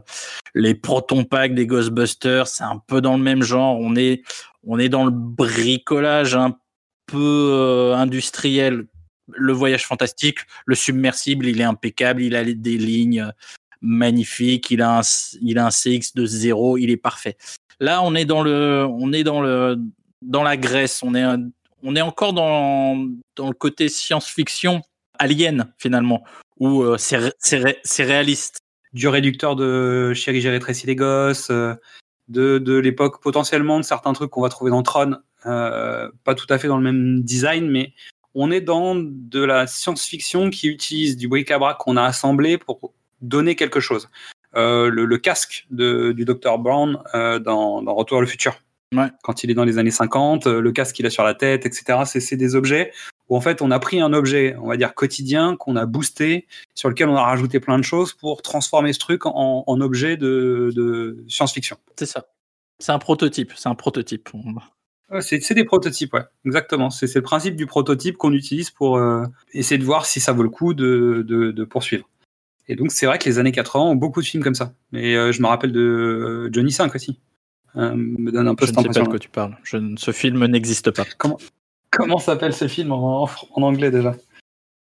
les Proton Pack des Ghostbusters, c'est un peu dans le même genre. On est, on est dans le bricolage un peu euh, industriel. Le voyage fantastique, le submersible, il est impeccable, il a des lignes magnifiques, il a un, il a un CX de zéro, il est parfait. Là, on est dans le, on est dans le, dans la Grèce, on est, on est encore dans, le côté science-fiction alien finalement, où euh, c'est, ré- c'est, ré- c'est réaliste. du réducteur de Chéri, j'ai rétréci les gosses, euh, de, l'époque potentiellement de certains trucs qu'on va trouver dans Tron, euh, pas tout à fait dans le même design, mais on est dans de la science-fiction qui utilise du bric-à-brac qu'on a assemblé pour donner quelque chose. Le, casque du Dr Brown dans, dans Retour vers le futur. Ouais. Quand il est dans les années 50, euh, le casque qu'il a sur la tête, etc. C'est c'est des objets où en fait on a pris un objet, on va dire quotidien, qu'on a boosté, sur lequel on a rajouté plein de choses pour transformer ce truc en, en objet de, de science-fiction. C'est ça. C'est un prototype. C'est un prototype. C'est c'est des prototypes, ouais, exactement. C'est c'est le principe du prototype qu'on utilise pour euh, essayer de voir si ça vaut le coup de, de, de poursuivre. Et donc c'est vrai que les années 80 ont beaucoup de films comme ça. Et euh, je me rappelle de euh, Johnny 5 aussi. Euh, me donne un peu Je cette ne sais pas de quoi tu parles. Je ne- ce film n'existe pas. Comment s'appelle ce film en, en anglais déjà?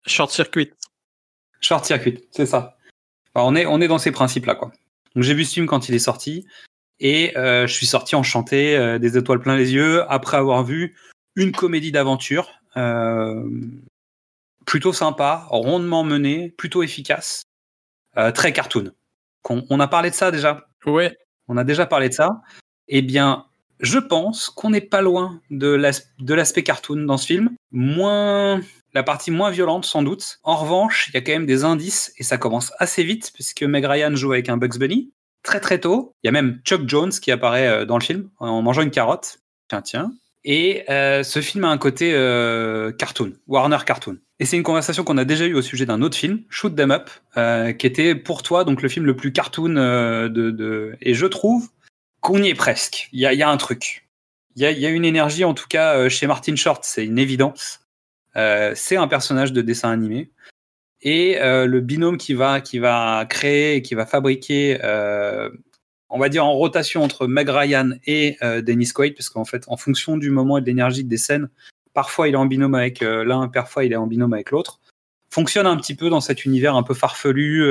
Short Circuit. Short Circuit, c'est ça. On, est, on est dans ces principes-là, quoi. Donc j'ai vu ce film quand il est sorti, et euh, je suis sorti enchanté, euh, des étoiles plein les yeux, après avoir vu une comédie d'aventure, plutôt sympa, rondement menée, plutôt efficace, très cartoon. Qu'on- On, a parlé de ça déjà? Ouais. On a déjà parlé de ça. Eh bien, je pense qu'on n'est pas loin de l'as- de l'aspect cartoon dans ce film. Moins la partie moins violente sans doute. En revanche, il y a quand même des indices et ça commence assez vite puisque Meg Ryan joue avec un Bugs Bunny très très tôt. Il y a même Chuck Jones qui apparaît euh, dans le film en mangeant une carotte. Tiens tiens. Et euh, ce film a un côté euh, cartoon, Warner cartoon. Et c'est une conversation qu'on a déjà eue au sujet d'un autre film, Shoot 'Em Up, qui était pour toi donc le film le plus cartoon de... Et je trouve qu'on y est presque. Il y a, un truc. Il y a, une énergie, en tout cas, euh, chez Martin Short, c'est une évidence. Euh, c'est un personnage de dessin animé. Et euh, le binôme qui va, qui va créer, qui va fabriquer, euh, on va dire en rotation entre Meg Ryan et Dennis Quaid, parce qu'en fait, en fonction du moment et de l'énergie des scènes, parfois il est en binôme avec l'un, parfois il est en binôme avec l'autre, fonctionne un petit peu dans cet univers un peu farfelu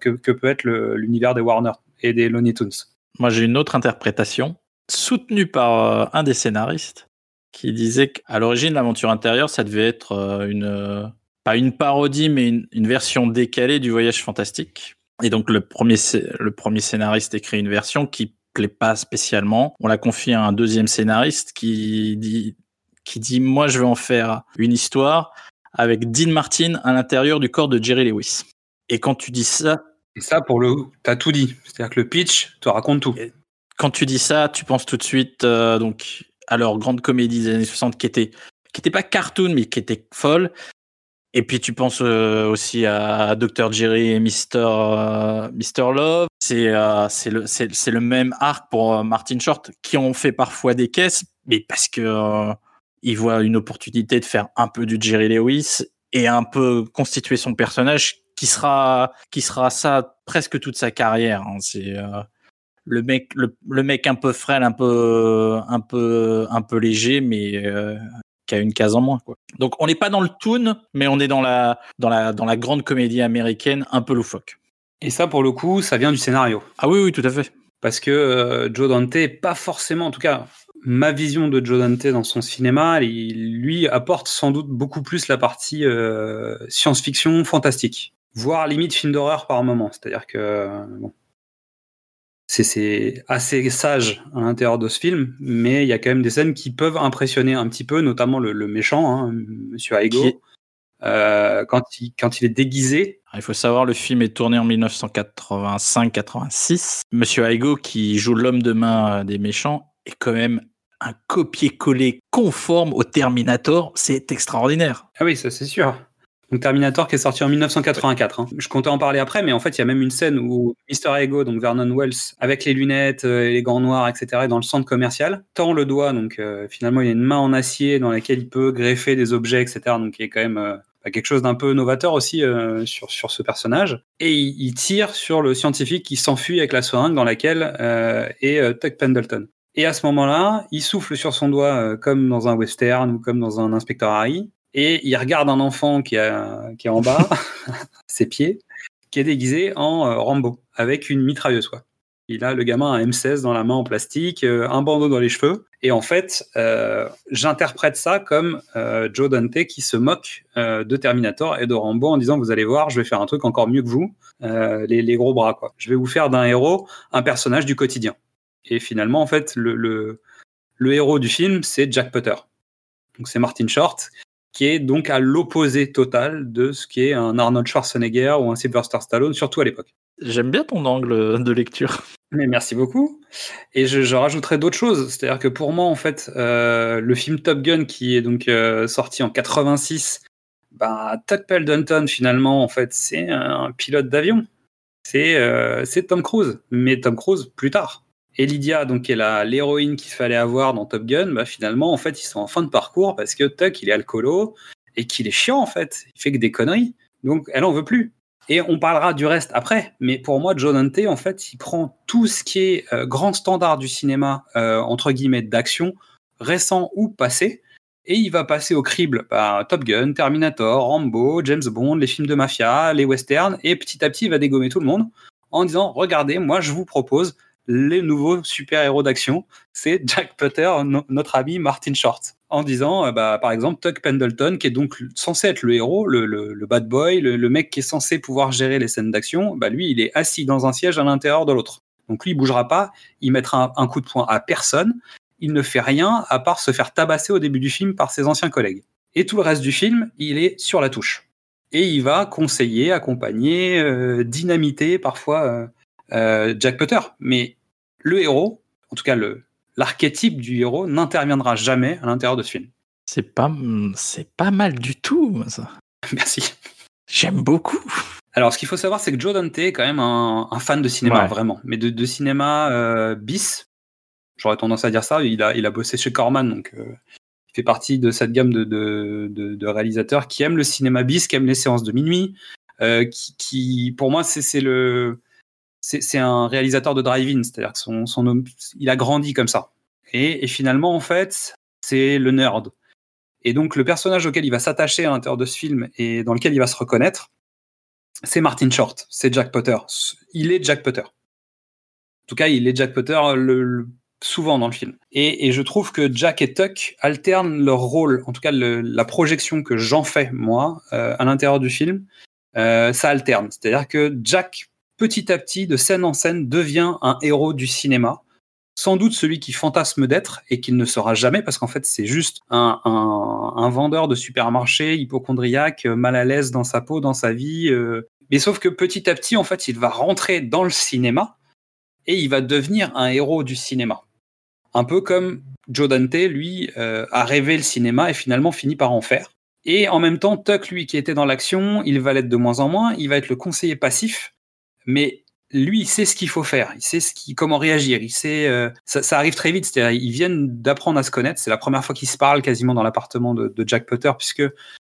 que, que peut être l'univers des Warner et des Looney Tunes. Moi, j'ai une autre interprétation, soutenue par euh, un des scénaristes, qui disait qu'à l'origine, l'aventure intérieure, ça devait être euh, une, euh, pas une parodie, mais une, version décalée du voyage fantastique. Et donc, le premier, le premier scénariste écrit une version qui plaît pas spécialement. On l'a confié à un deuxième scénariste qui dit, qui dit, moi, je vais en faire une histoire avec Dean Martin à l'intérieur du corps de Jerry Lewis. Et quand tu dis ça, Et ça, pour le, t'as tout dit. C'est-à-dire que le pitch te raconte tout. quand tu dis ça, tu penses tout de suite euh, donc à leur grande comédie des années 60 qui était qui était pas cartoon mais qui était folle. Et puis tu penses euh, aussi à Dr Jerry et Mr euh, Love. C'est euh, le le même arc pour Martin Short qui ont fait parfois des caisses, mais parce que ils voient une opportunité de faire un peu du Jerry Lewis et un peu constituer son personnage qui sera qui sera ça presque toute sa carrière. hein. C'est euh, le mec le, le mec un peu frêle un peu un peu un peu léger mais euh, qui a une case en moins quoi. Donc on n'est pas dans le toon mais on est dans la dans la dans la grande comédie américaine un peu loufoque. Et ça, pour le coup, ça vient du scénario. Ah oui oui tout à fait. Parce que euh, Joe Dante, est pas forcément, en tout cas, ma vision de Joe Dante dans son cinéma, il, lui apporte sans doute beaucoup plus la partie euh, science-fiction fantastique, voire limite film d'horreur par moment. C'est-à-dire que euh, bon, c'est- assez sage à l'intérieur de ce film, mais il y a quand même des scènes qui peuvent impressionner un petit peu, notamment le, le méchant, hein, Monsieur Aigo, est- euh, quand, il, quand il est déguisé. Il faut savoir, le film est tourné en 1985-86. Monsieur Aigo, qui joue l'homme de main euh, des méchants, est quand même un copier-coller conforme au Terminator. C'est extraordinaire. Ah oui, ça c'est sûr. Donc Terminator qui est sorti en 1984. hein. Je comptais en parler après, mais en fait, il y a même une scène où Mr. Ego, donc Vernon Wells, avec les lunettes euh, et les gants noirs, etc., est dans le centre commercial, tend le doigt, donc euh, finalement, il y a une main en acier dans laquelle il peut greffer des objets, etc., donc il a quand même euh, bah, quelque chose d'un peu novateur aussi euh, sur, sur ce personnage. Et il, il tire sur le scientifique qui s'enfuit avec la seringue dans laquelle euh, est euh, Tuck Pendleton. Et à ce moment-là, il souffle sur son doigt euh, comme dans un western ou comme dans un inspecteur Harry. Et il regarde un enfant qui, a, qui est en bas, [laughs] ses pieds, qui est déguisé en euh, Rambo, avec une mitrailleuse. Quoi. Il a le gamin un M16 dans la main en plastique, euh, un bandeau dans les cheveux. Et en fait, euh, j'interprète ça comme euh, Joe Dante qui se moque euh, de Terminator et de Rambo en disant Vous allez voir, je vais faire un truc encore mieux que vous, les, les gros bras. Quoi. Je vais vous faire d'un héros un personnage du quotidien. Et finalement, en fait, le, le, le héros du film, c'est Jack Potter. Donc c'est Martin Short, qui est donc à l'opposé total de ce qui est un Arnold Schwarzenegger ou un Sylvester Stallone, surtout à l'époque. J'aime bien ton angle de lecture. Mais merci beaucoup. Et je, je rajouterai d'autres choses. C'est-à-dire que pour moi, en fait, euh, le film Top Gun, qui est donc euh, sorti en 86, bah, Tuck Pendleton, finalement, en fait, c'est un pilote d'avion. C'est euh, c'est Tom Cruise, mais Tom Cruise plus tard. Et Lydia, donc, qui est l'héroïne qu'il fallait avoir dans Top Gun, bah, finalement, en fait, ils sont en fin de parcours parce que Tuck, il est alcoolo et qu'il est chiant, en fait. Il fait que des conneries. Donc, elle en veut plus. Et on parlera du reste après. Mais pour moi, Joe Dante, en fait, il prend tout ce qui est euh, grand standard du cinéma, euh, entre guillemets, d'action, récent ou passé, Et il va passer au crible bah, Top Gun, Terminator, Rambo, James Bond, les films de mafia, les westerns, et petit à petit, il va dégommer tout le monde en disant Regardez, moi, je vous propose les nouveaux super-héros d'action. C'est Jack Potter, notre ami Martin Short. En disant, euh, bah, par exemple, Tuck Pendleton, qui est donc censé être le héros, le, bad boy, le, mec qui est censé pouvoir gérer les scènes d'action, bah, lui, il est assis dans un siège à l'intérieur de l'autre. Donc lui, il bougera pas, il mettra un, coup de poing à personne, il ne fait rien à part se faire tabasser au début du film par ses anciens collègues. Et tout le reste du film, il est sur la touche. Et il va conseiller, accompagner, euh, dynamiter parfois euh, Jack Potter. Mais le héros, en tout cas le l'archétype du héros, n'interviendra jamais à l'intérieur de ce film. C'est pas, c'est pas mal du tout, ça. [laughs] Merci. J'aime beaucoup. Alors, ce qu'il faut savoir, c'est que Joe Dante est quand même un, fan de cinéma, vraiment. Mais de, cinéma bis, J'aurais tendance à dire ça. Il a, il a bossé chez Corman, donc euh, il fait partie de cette gamme de, de, de, réalisateurs qui aiment le cinéma bis, qui aiment les séances de minuit, euh, qui, qui, pour moi, c'est le c'est un réalisateur de drive-in, c'est-à-dire que son, il a grandi comme ça. Et, finalement, en fait, c'est le nerd. Et donc, le personnage auquel il va s'attacher à l'intérieur de ce film et dans lequel il va se reconnaître, c'est Martin Short, c'est Jack Potter. Il est Jack Potter. En tout cas, il est Jack Potter souvent dans le film. Et, je trouve que Jack et Tuck alternent leur rôle, en tout cas la projection que j'en fais moi euh, à l'intérieur du film, euh, ça alterne. C'est-à-dire que Jack, petit à petit, de scène en scène, devient un héros du cinéma. Sans doute celui qui fantasme d'être et qu'il ne sera jamais parce qu'en fait c'est juste un, un, vendeur de supermarché hypochondriaque, mal à l'aise dans sa peau, dans sa vie. Euh. Mais sauf que petit à petit en fait il va rentrer dans le cinéma et il va devenir un héros du cinéma. Un peu comme Joe Dante, lui, euh, a rêvé le cinéma et finalement finit par en faire. Et en même temps, Tuck, lui, qui était dans l'action, il va l'être de moins en moins, il va être le conseiller passif, mais lui, il sait ce qu'il faut faire, il sait ce qui, comment réagir, il sait, euh, ça, arrive très vite, c'est-à-dire ils viennent d'apprendre à se connaître, c'est la première fois qu'ils se parlent quasiment dans l'appartement de, Jack Potter, puisque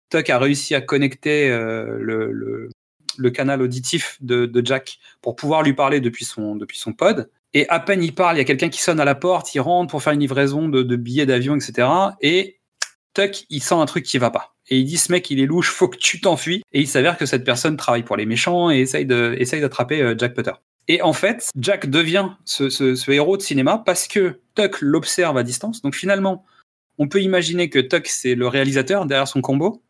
Tuck a réussi à connecter euh, le, le, canal auditif de, de, Jack pour pouvoir lui parler depuis son, depuis son pod. Et à peine il parle, il y a quelqu'un qui sonne à la porte, il rentre pour faire une livraison de, billets d'avion, etc. Et tuck, il sent un truc qui va pas. Et il dit ce mec il est louche, faut que tu t'enfuis. Et il s'avère que cette personne travaille pour les méchants et essaye d'attraper euh, Jack Potter. Et en fait, Jack devient ce, héros de cinéma parce que Tuck l'observe à distance. Donc finalement, on peut imaginer que Tuck c'est le réalisateur derrière son combo,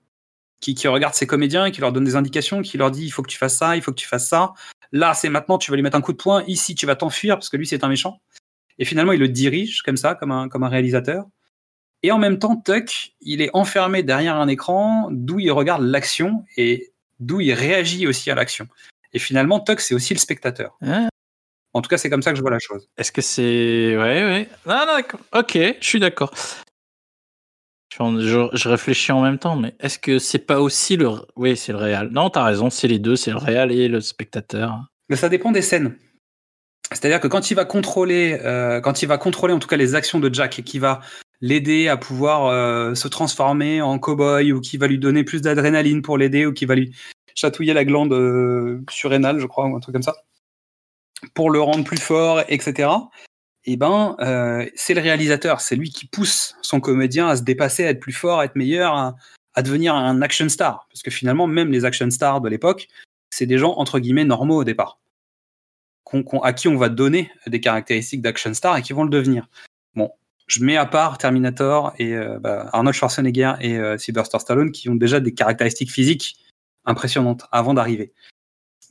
qui, qui, regarde ses comédiens, qui leur donne des indications, qui leur dit il faut que tu fasses ça, il faut que tu fasses ça. Là, c'est maintenant, tu vas lui mettre un coup de poing. Ici, tu vas t'enfuir parce que lui, c'est un méchant. Et finalement, il le dirige comme ça, comme un réalisateur. Et en même temps, Tuck, il est enfermé derrière un écran d'où il regarde l'action et d'où il réagit aussi à l'action. Et finalement, Tuck, c'est aussi le spectateur. Ah. En tout cas, c'est comme ça que je vois la chose. Est-ce que c'est. Ouais, ouais. Non, non, d'accord. Ok, je suis d'accord. Je, réfléchis en même temps, mais est-ce que c'est pas aussi le. Oui, c'est le réel. Non, t'as raison, c'est les deux, c'est le réel et le spectateur. Mais ça dépend des scènes. C'est-à-dire que quand il va contrôler, euh, quand il va contrôler en tout cas les actions de Jack et qui va l'aider à pouvoir euh, se transformer en cow-boy ou qui va lui donner plus d'adrénaline pour l'aider ou qui va lui chatouiller la glande euh, surrénale, je crois, ou un truc comme ça, pour le rendre plus fort, etc eh ben, euh, c'est le réalisateur, c'est lui qui pousse son comédien à se dépasser, à être plus fort, à être meilleur, à, devenir un action star. Parce que finalement, même les action stars de l'époque, c'est des gens entre guillemets normaux au départ, à qui on va donner des caractéristiques d'action star et qui vont le devenir. Bon, je mets à part Terminator et euh, bah, Arnold Schwarzenegger et euh, Sylvester Stallone qui ont déjà des caractéristiques physiques impressionnantes avant d'arriver.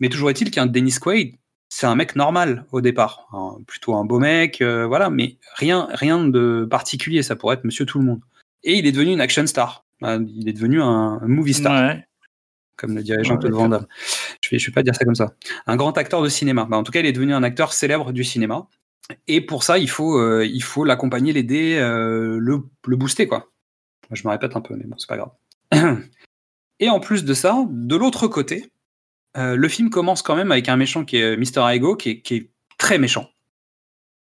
Mais toujours est-il qu'un Dennis Quaid, c'est un mec normal au départ, plutôt un beau mec, euh, voilà, mais rien, rien de particulier. Ça pourrait être Monsieur Tout le Monde. Et il est devenu une action star. Euh, il est devenu un, movie star, comme le dirait Jean-Claude Van Damme. Je vais, je vais pas dire ça comme ça. Un grand acteur de cinéma. Bah, en tout cas, il est devenu un acteur célèbre du cinéma. Et pour ça, il faut, euh, l'accompagner, l'aider, le, le booster, quoi. Je me répète un peu, mais bon, c'est pas grave. [clears throat] Et en plus de ça, de l'autre côté, euh, le film commence quand même avec un méchant qui est euh, Mr. Ego, qui est, très méchant,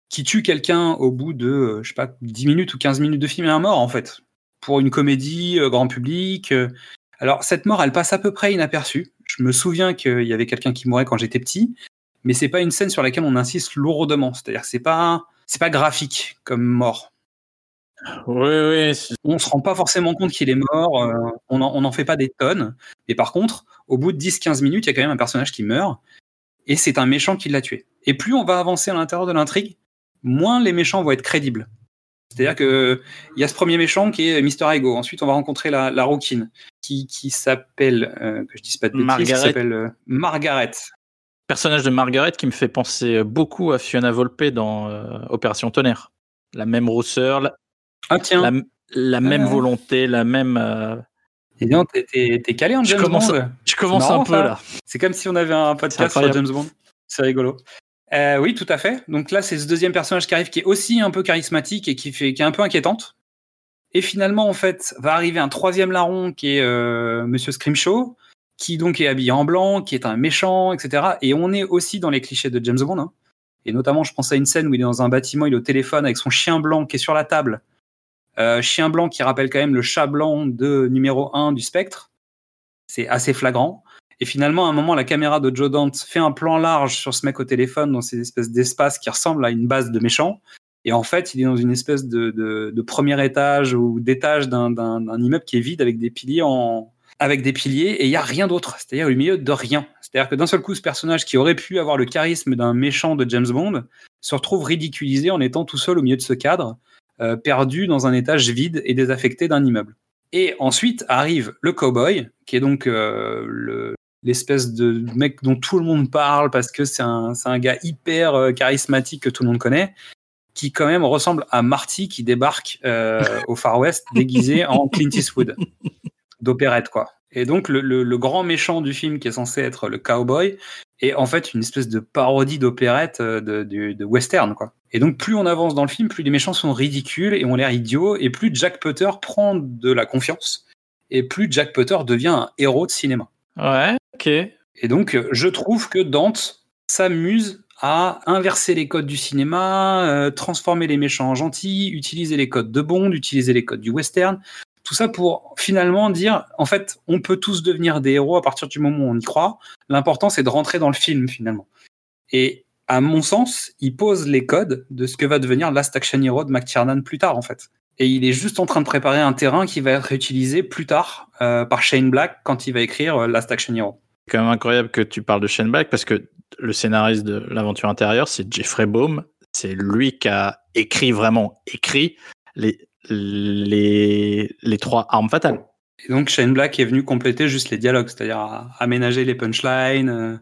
qui tue quelqu'un au bout de, euh, je sais pas, 10 minutes ou 15 minutes de film et un mort, en fait, pour une comédie grand public. Alors, cette mort, elle passe à peu près inaperçue. Je me souviens qu'il y avait quelqu'un qui mourait quand j'étais petit, mais c'est pas une scène sur laquelle on insiste lourdement. C'est-à-dire que c'est pas, c'est pas graphique comme mort. Oui, oui. On se rend pas forcément compte qu'il est mort, euh, on n'en fait pas des tonnes. Mais par contre, au bout de 10-15 minutes, il y a quand même un personnage qui meurt, et c'est un méchant qui l'a tué. Et plus on va avancer à l'intérieur de l'intrigue, moins les méchants vont être crédibles. C'est-à-dire que il y a ce premier méchant qui est Mister Ego. Ensuite, on va rencontrer la, la rouquine qui, qui s'appelle, euh, que je dise pas de bêtises, qui Margaret. s'appelle euh, Margaret. Personnage de Margaret qui me fait penser beaucoup à Fiona Volpe dans euh, Opération Tonnerre. La même rousseur, la, Ah tiens, la, la même volonté, la même. euh, Et t'es- calé en Je James commence Bond. Je commence marrant, un peu ça. là. C'est comme si on avait un podcast sur. James Bond. C'est rigolo. Euh, oui, tout à fait. Donc là, c'est ce deuxième personnage qui arrive, qui est aussi un peu charismatique et qui fait, qui est un peu inquiétante. Et finalement, en fait, va arriver un troisième larron qui est euh, Monsieur Scrimshaw, qui donc est habillé en blanc, qui est un méchant, etc. Et on est aussi dans les clichés de James Bond. hein. Et notamment, je pense à une scène où il est dans un bâtiment, il est au téléphone avec son chien blanc qui est sur la table. Euh, chien blanc qui rappelle quand même le chat blanc de numéro 1 du Spectre. C'est assez flagrant. Et finalement, à un moment, la caméra de Joe Dante fait un plan large sur ce mec au téléphone dans ces espèces d'espaces qui ressemblent à une base de méchants. Et en fait, il est dans une espèce de, de, de premier étage ou d'étage d'un, immeuble qui est vide avec des piliers en, avec des piliers et il y a rien d'autre. C'est-à-dire au milieu de rien. C'est-à-dire que d'un seul coup, ce personnage qui aurait pu avoir le charisme d'un méchant de James Bond se retrouve ridiculisé en étant tout seul au milieu de ce cadre, euh, perdu dans un étage vide et désaffecté d'un immeuble. Et ensuite arrive le cowboy, qui est donc euh, le, l'espèce de mec dont tout le monde parle parce que c'est un, gars hyper euh, charismatique que tout le monde connaît, qui quand même ressemble à Marty qui débarque au Far West déguisé en Clint Eastwood [laughs] d'opérette quoi. Et donc le, le, le grand méchant du film qui est censé être le cowboy est en fait une espèce de parodie d'opérette euh, de, de, de western quoi. Et donc plus on avance dans le film, plus les méchants sont ridicules et ont l'air idiots, et plus Jack Potter prend de la confiance, et plus Jack Potter devient un héros de cinéma. Ouais, ok. Et donc, je trouve que Dante s'amuse à inverser les codes du cinéma, euh, transformer les méchants en gentils, utiliser les codes de Bond, utiliser les codes du western. Tout ça pour finalement dire, en fait, on peut tous devenir des héros à partir du moment où on y croit. L'important, c'est de rentrer dans le film finalement. Et à mon sens, il pose les codes de ce que va devenir Last Action Hero de McTiernan plus tard, en fait. Et il est juste en train de préparer un terrain qui va être utilisé plus tard euh, par Shane Black quand il va écrire euh, Last Action Hero. C'est quand même incroyable que tu parles de Shane Black parce que le scénariste de l'aventure intérieure, c'est Jeffrey Baum. C'est lui qui a écrit vraiment écrit les, les, les trois armes fatales. Et donc Shane Black est venu compléter juste les dialogues, c'est-à-dire aménager les punchlines euh,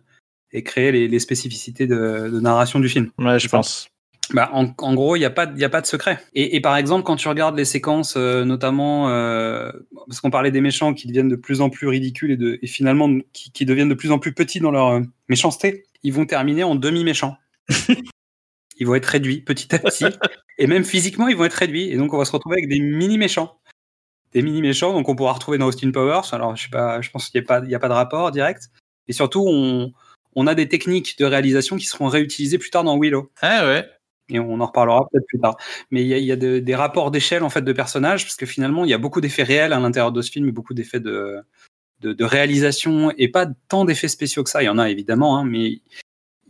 et créer les, les spécificités de, de narration du film. Ouais, je pense. Bah, en, en gros, il n'y a, pas y a pas de secret. Et, et par exemple, quand tu regardes les séquences, euh, notamment, euh, parce qu'on parlait des méchants qui deviennent de plus en plus ridicules et, de, et finalement qui, qui deviennent de plus en plus petits dans leur euh, méchanceté, ils vont terminer en demi-méchants. [laughs] ils vont être réduits petit à petit. [laughs] et même physiquement, ils vont être réduits. Et donc, on va se retrouver avec des mini-méchants. Des mini-méchants, donc on pourra retrouver dans Austin Powers. Alors, je sais pas, je pense qu'il n'y a, a pas de rapport direct. Et surtout, on, on a des techniques de réalisation qui seront réutilisées plus tard dans Willow. Ah ouais. Et on en reparlera peut-être plus tard. Mais il y a, y a de- des rapports d'échelle en fait de personnages, parce que finalement, il y a beaucoup d'effets réels à l'intérieur de ce film beaucoup d'effets de, de, de réalisation et pas tant d'effets spéciaux que ça. Il y en a évidemment, hein, mais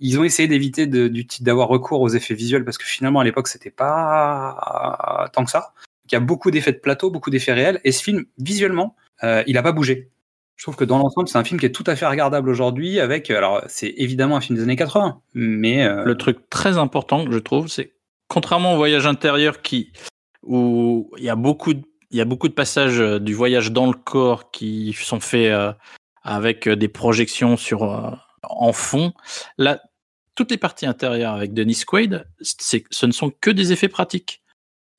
ils ont essayé d'éviter d'avoir recours aux effets visuels parce que finalement, à l'époque, c'était pas tant que ça. Il y a beaucoup d'effets de plateau, beaucoup d'effets réels. Et ce film, visuellement, euh, il a pas bougé. Je trouve que dans l'ensemble, c'est un film qui est tout à fait regardable aujourd'hui. Avec, alors, c'est évidemment un film des années 80, mais euh, Le truc très important, je trouve, c'est contrairement au voyage intérieur qui où il y a beaucoup de, il y a beaucoup de passages euh, du voyage dans le corps qui sont faits avec des projections sur en fond. Là, toutes les parties intérieures avec Dennis Quaid, ce ne sont que des effets pratiques.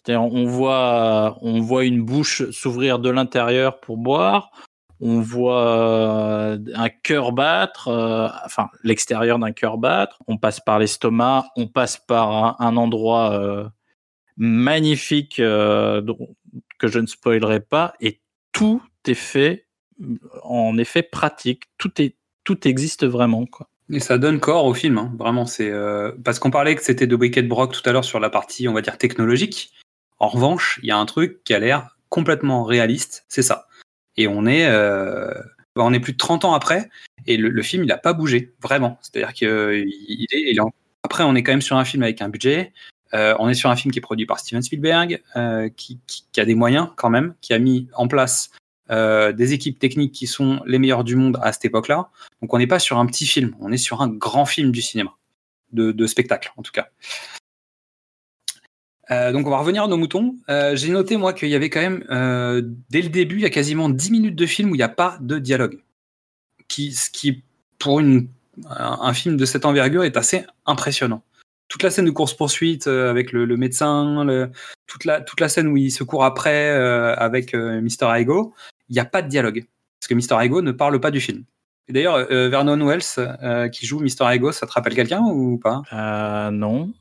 On voit, on voit une bouche s'ouvrir de l'intérieur pour boire. On voit euh, un cœur battre, euh, enfin l'extérieur d'un cœur battre. On passe par l'estomac, on passe par un, endroit euh, magnifique que je ne spoilerai pas, et tout est fait en effet pratique. Tout est, tout existe vraiment, quoi. Et ça donne corps au film, hein. vraiment. C'est euh, parce qu'on parlait que c'était de Wicked Brock tout à l'heure sur la partie, on va dire technologique. En revanche, il y a un truc qui a l'air complètement réaliste, c'est ça. Et on est, euh, on est plus de 30 ans après, et le, film, il a pas bougé, vraiment. C'est-à-dire qu'il il est, après, on est quand même sur un film avec un budget. Euh, on est sur un film qui est produit par Steven Spielberg, qui a des moyens quand même, qui a mis en place euh, des équipes techniques qui sont les meilleures du monde à cette époque-là. Donc on n'est pas sur un petit film, on est sur un grand film du cinéma, de, spectacle en tout cas. Euh, donc on va revenir à nos moutons. Euh, J'ai noté moi qu'il y avait quand même, dès le début, il y a quasiment 10 minutes de film où il n'y a pas de dialogue. Qui, ce qui, pour une, un, film de cette envergure, est assez impressionnant. Toute la scène de course-poursuite avec le, médecin, toute, la, scène où il se court après avec euh, Mr. Ego, il n'y a pas de dialogue. Parce que Mr. Ego ne parle pas du film. Et d'ailleurs, euh, Vernon Wells, euh, qui joue Mr. Ego, ça te rappelle quelqu'un ou pas? Euh, non.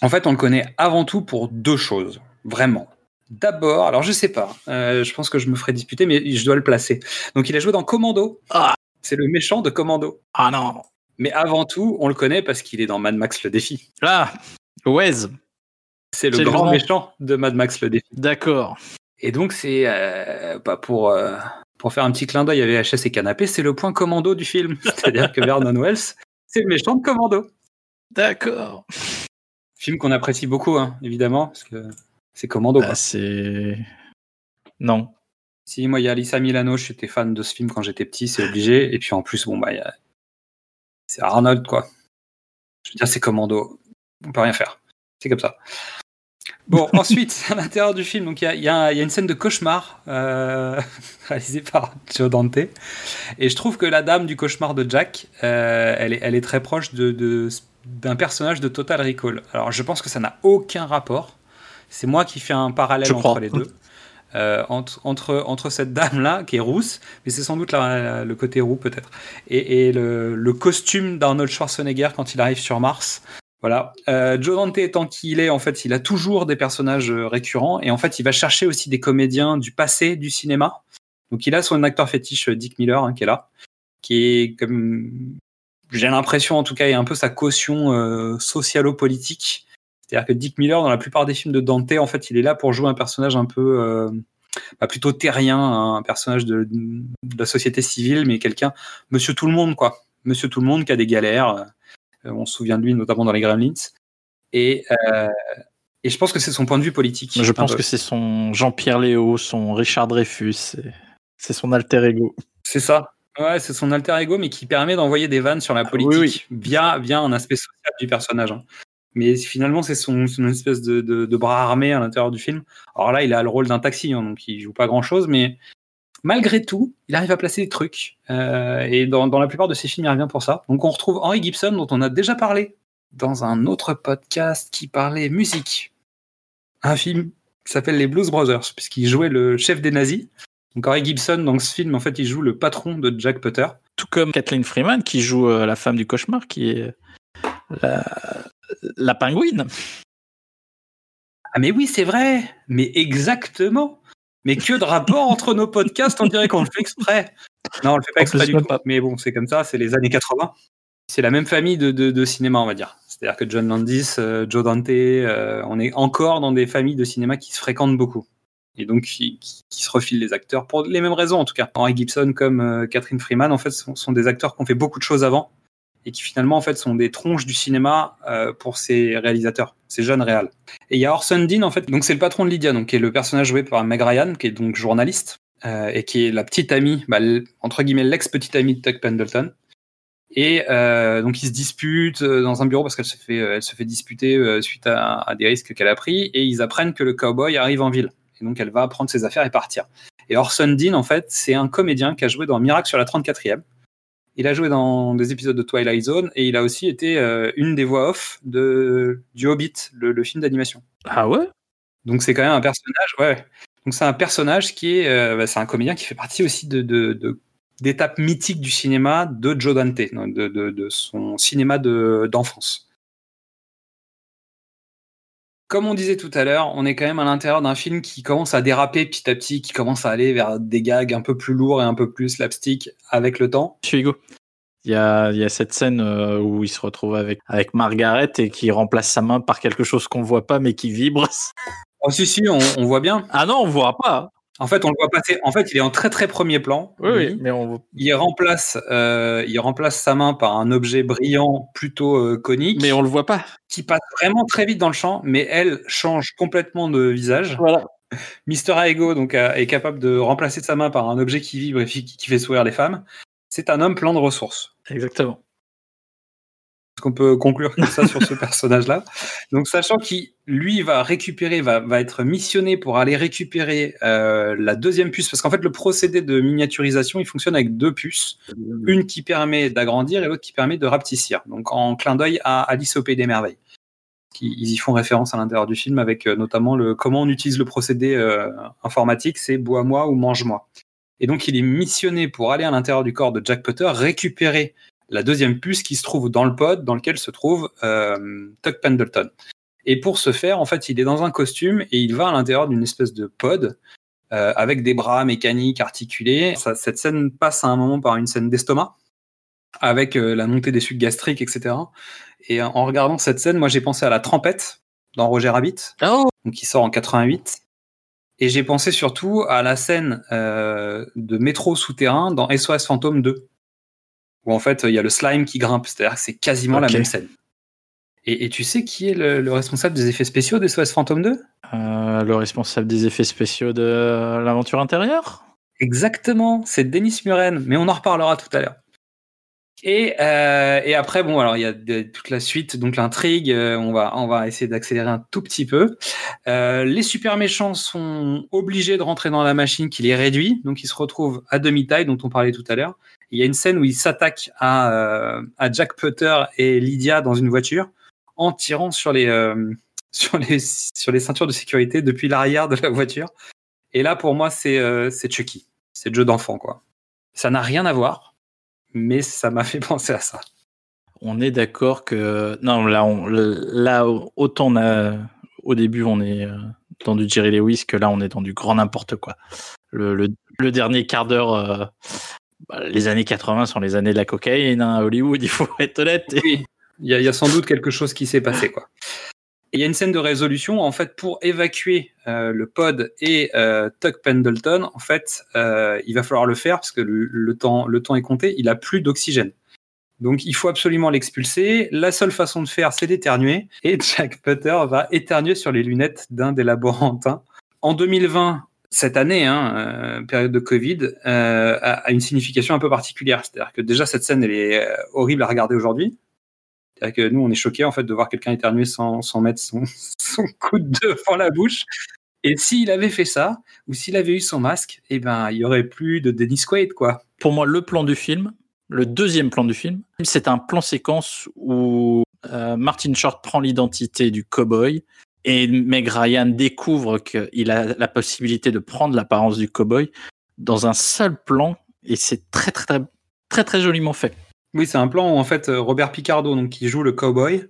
En fait, on le connaît avant tout pour deux choses, vraiment. D'abord, alors je sais pas, euh, je pense que je me ferai disputer, mais je dois le placer. Donc il a joué dans Commando. Ah. C'est le méchant de Commando. Ah non. Mais avant tout, on le connaît parce qu'il est dans Mad Max le défi. Ah, Wes. C'est le grand. méchant de Mad Max le défi. D'accord. Et donc c'est euh, pas pour euh, pour faire un petit clin d'œil à VHS et canapé, c'est le point commando du film. [laughs] C'est-à-dire que Vernon Wells, c'est le méchant de Commando. D'accord. Film qu'on apprécie beaucoup, hein, évidemment, parce que c'est Commando. Bah, c'est. Non. Si, moi, il y a Lisa Milano, j'étais fan de ce film quand j'étais petit, c'est obligé. Et puis en plus, bon, bah, il y a- c'est Arnold, quoi. Je veux dire, c'est Commando. On peut rien faire. C'est comme ça. Bon, [laughs] ensuite, à l'intérieur du film, donc il y y y a une scène de cauchemar euh, [laughs] réalisée par Joe Dante. Et je trouve que la dame du cauchemar de Jack, euh, elle, est, elle est très proche de, de- d'un personnage de Total Recall. Alors, je pense que ça n'a aucun rapport. C'est moi qui fais un parallèle Je entre crois. les deux. Euh, entre, entre, entre cette dame-là, qui est rousse, mais c'est sans doute la- le côté roux peut-être, et, et le, le costume d'Arnold Schwarzenegger quand il arrive sur Mars. Voilà. Euh, Joe Dante étant qui il est, en fait, il a toujours des personnages euh, récurrents, et en fait, il va chercher aussi des comédiens du passé du cinéma. Donc, il a son acteur fétiche, euh, Dick Miller, hein, qui est là, qui est comme, j'ai l'impression en tout cas, est un peu sa caution euh, socialo-politique. C'est-à-dire que Dick Miller, dans la plupart des films de Dante, en fait, il est là pour jouer un personnage un peu euh, bah, plutôt terrien, un personnage de, de la société civile, mais quelqu'un, Monsieur Tout le Monde, quoi. Monsieur Tout le Monde qui a des galères. Euh, on se souvient de lui notamment dans les Gremlins. Et, euh, et je pense que c'est son point de vue politique. Je pense peu. que c'est son Jean-Pierre Léo, son Richard Dreyfus. C'est son alter ego. C'est ça. Ouais, c'est son alter ego, mais qui permet d'envoyer des vannes sur la politique via, via un aspect social du personnage. hein. Mais finalement, c'est son, espèce de, de, de bras armé à l'intérieur du film. Alors là, il a le rôle d'un taxi, hein, donc il joue pas grand chose, mais malgré tout, il arrive à placer des trucs. Euh, et dans, dans la plupart de ses films, il revient pour ça. Donc on retrouve Henry Gibson, dont on a déjà parlé dans un autre podcast qui parlait musique. Un film qui s'appelle Les Blues Brothers, puisqu'il jouait le chef des nazis. Donc Henry Gibson, dans ce film, en fait, il joue le patron de Jack Potter. Tout comme Kathleen Freeman qui joue euh, la femme du cauchemar, qui est la, la pingouine. Ah mais oui, c'est vrai. Mais exactement. Mais que de rapport entre nos podcasts, on dirait qu'on le fait exprès. Non, on le fait pas exprès du tout. pas. Mais bon, c'est comme ça, c'est les années 80. C'est la même famille de, de, de cinéma, on va dire. C'est-à-dire que John Landis, euh, Joe Dante, euh, on est encore dans des familles de cinéma qui se fréquentent beaucoup. Et donc qui, qui- qui se refilent les acteurs pour les mêmes raisons en tout cas. Henry Gibson comme euh, Catherine Freeman, en fait, sont, sont des acteurs qui ont fait beaucoup de choses avant et qui finalement en fait sont des tronches du cinéma euh, pour ces réalisateurs, ces jeunes réals. Et il y a Orson Dean, en fait, donc c'est le patron de Lydia, donc qui est le personnage joué par Meg Ryan, qui est donc journaliste, euh, et qui est la petite amie, bah, entre guillemets, l'ex-petite amie de Tuck Pendleton. Et euh, donc ils se disputent dans un bureau parce qu'elle se fait, elle se fait disputer suite à, à des risques qu'elle a pris, et ils apprennent que le cowboy arrive en ville. Et donc elle va prendre ses affaires et partir. Et Orson Dean, en fait, c'est un comédien qui a joué dans Miracle sur la 34e. Il a joué dans des épisodes de Twilight Zone et il a aussi été euh, une des voix off de, du Hobbit, le, le film d'animation. Ah ouais? Donc c'est quand même un personnage, ouais. Donc c'est un personnage qui est, euh, bah, c'est un comédien qui fait partie aussi de, d'étapes mythiques du cinéma de Joe Dante, de, de, de son cinéma de, d'enfance. Comme on disait tout à l'heure, on est quand même à l'intérieur d'un film qui commence à déraper petit à petit, qui commence à aller vers des gags un peu plus lourds et un peu plus slapstick avec le temps. Monsieur Hugo. Il y a, il y a cette scène euh, où il se retrouve avec, avec Margaret et qui remplace sa main par quelque chose qu'on voit pas mais qui vibre. Oh si si, on, on voit bien. Ah non, on voit pas. En fait, on le voit passer. En fait, il est en très très premier plan. Oui, oui, mais on. Il remplace, euh, il remplace sa main par un objet brillant plutôt euh, conique Mais on le voit pas. qui passe vraiment très vite dans le champ, mais elle change complètement de visage. Voilà. Mister Ego donc est capable de remplacer sa main par un objet qui vibre et qui fait sourire les femmes. C'est un homme plein de ressources. Exactement. Est-ce qu'on peut conclure comme ça sur ce [laughs] personnage-là? Donc, sachant qu'il, lui, va récupérer, va, va être missionné pour aller récupérer euh, la deuxième puce, parce qu'en fait, le procédé de miniaturisation, il fonctionne avec deux puces, une qui permet d'agrandir et l'autre qui permet de rapetissir. Donc, en clin d'œil à Alice au Pays des Merveilles. Qui- Ils y font référence à l'intérieur du film avec euh, notamment le comment on utilise le procédé euh, informatique, c'est bois-moi ou mange-moi. Et donc, il est missionné pour aller à l'intérieur du corps de Jack Potter, récupérer la deuxième puce qui se trouve dans le pod dans lequel se trouve euh, Tuck Pendleton. Et pour ce faire, en fait, il est dans un costume et il va à l'intérieur d'une espèce de pod euh, avec des bras mécaniques articulés. Ça- cette scène passe à un moment par une scène d'estomac avec euh, la montée des sucs gastriques, etc. Et en regardant cette scène, moi j'ai pensé à la trempette dans Roger Rabbit, Oh donc qui sort en 88. Et j'ai pensé surtout à la scène euh, de métro souterrain dans SOS Fantôme 2, où en fait il y a le slime qui grimpe, c'est-à-dire que c'est quasiment la même scène. Et, et tu sais qui est le, le responsable des effets spéciaux de SOS Fantôme 2 Euh, le responsable des effets spéciaux de l'aventure intérieure? Exactement, c'est Denis Muren, mais on en reparlera tout à l'heure. Et, euh, et après, bon, alors il y a toute la suite, donc l'intrigue, euh, on, va, on va essayer d'accélérer un tout petit peu. Euh, les super méchants sont obligés de rentrer dans la machine qui les réduit, donc ils se retrouvent à demi-taille, dont on parlait tout à l'heure. Il y a une scène où ils s'attaquent à, euh, à Jack Potter et Lydia dans une voiture en tirant sur les, euh, [laughs] sur les, sur les ceintures de sécurité depuis l'arrière de la voiture. Et là, pour moi, c'est euh, c'est Chucky. C'est le jeu d'enfant, quoi. Ça n'a rien à voir, mais ça m'a fait [laughs] penser à ça. On est d'accord que non là on là autant on a au début on est euh, dans du Jerry Lewis que là on est dans du grand n'importe quoi. Le, le, le dernier quart d'heure euh, bah, les années 80 sont les années de la cocaïne hein, à Hollywood, il faut être honnête. Oui, il y, a- il y a sans doute quelque chose qui s'est passé, quoi. Il y a une scène de résolution, en fait, pour évacuer euh, le pod et euh, Tuck Pendleton, en fait, euh, il va falloir le faire parce que le, le temps, le temps est compté, il a plus d'oxygène. Donc il faut absolument l'expulser. La seule façon de faire, c'est d'éternuer. Et [laughs] Jack Potter va éternuer sur les lunettes d'un des laborantins. En 2020, cette année, hein, euh, période de Covid, euh, a, a une signification un peu particulière. C'est-à-dire que déjà cette scène, elle est euh, horrible à regarder aujourd'hui. C'est-à-dire que nous, on est choqués en fait de voir quelqu'un éternuer sans, sans mettre son, [laughs] son coude devant la bouche. Et s'il avait fait ça, ou s'il avait eu son masque, eh ben, il y aurait plus de Dennis Quaid, quoi. Pour moi, le plan du film, le deuxième plan du film, c'est un plan séquence où euh, Martin Short prend l'identité du cowboy et Meg Ryan découvre qu'il a la possibilité de prendre l'apparence du cowboy dans un seul plan et c'est très très très très très joliment fait. Oui, c'est un plan où en fait Robert Picardo, donc qui joue le cowboy,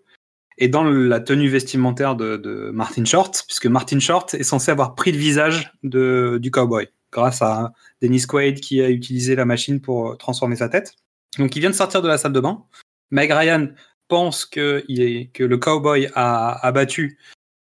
est dans la tenue vestimentaire de, Martin Short, puisque Martin Short est censé avoir pris le visage du cowboy grâce à Dennis Quaid qui a utilisé la machine pour transformer sa tête. Donc il vient de sortir de la salle de bain. Meg Ryan pense que, le cowboy a abattu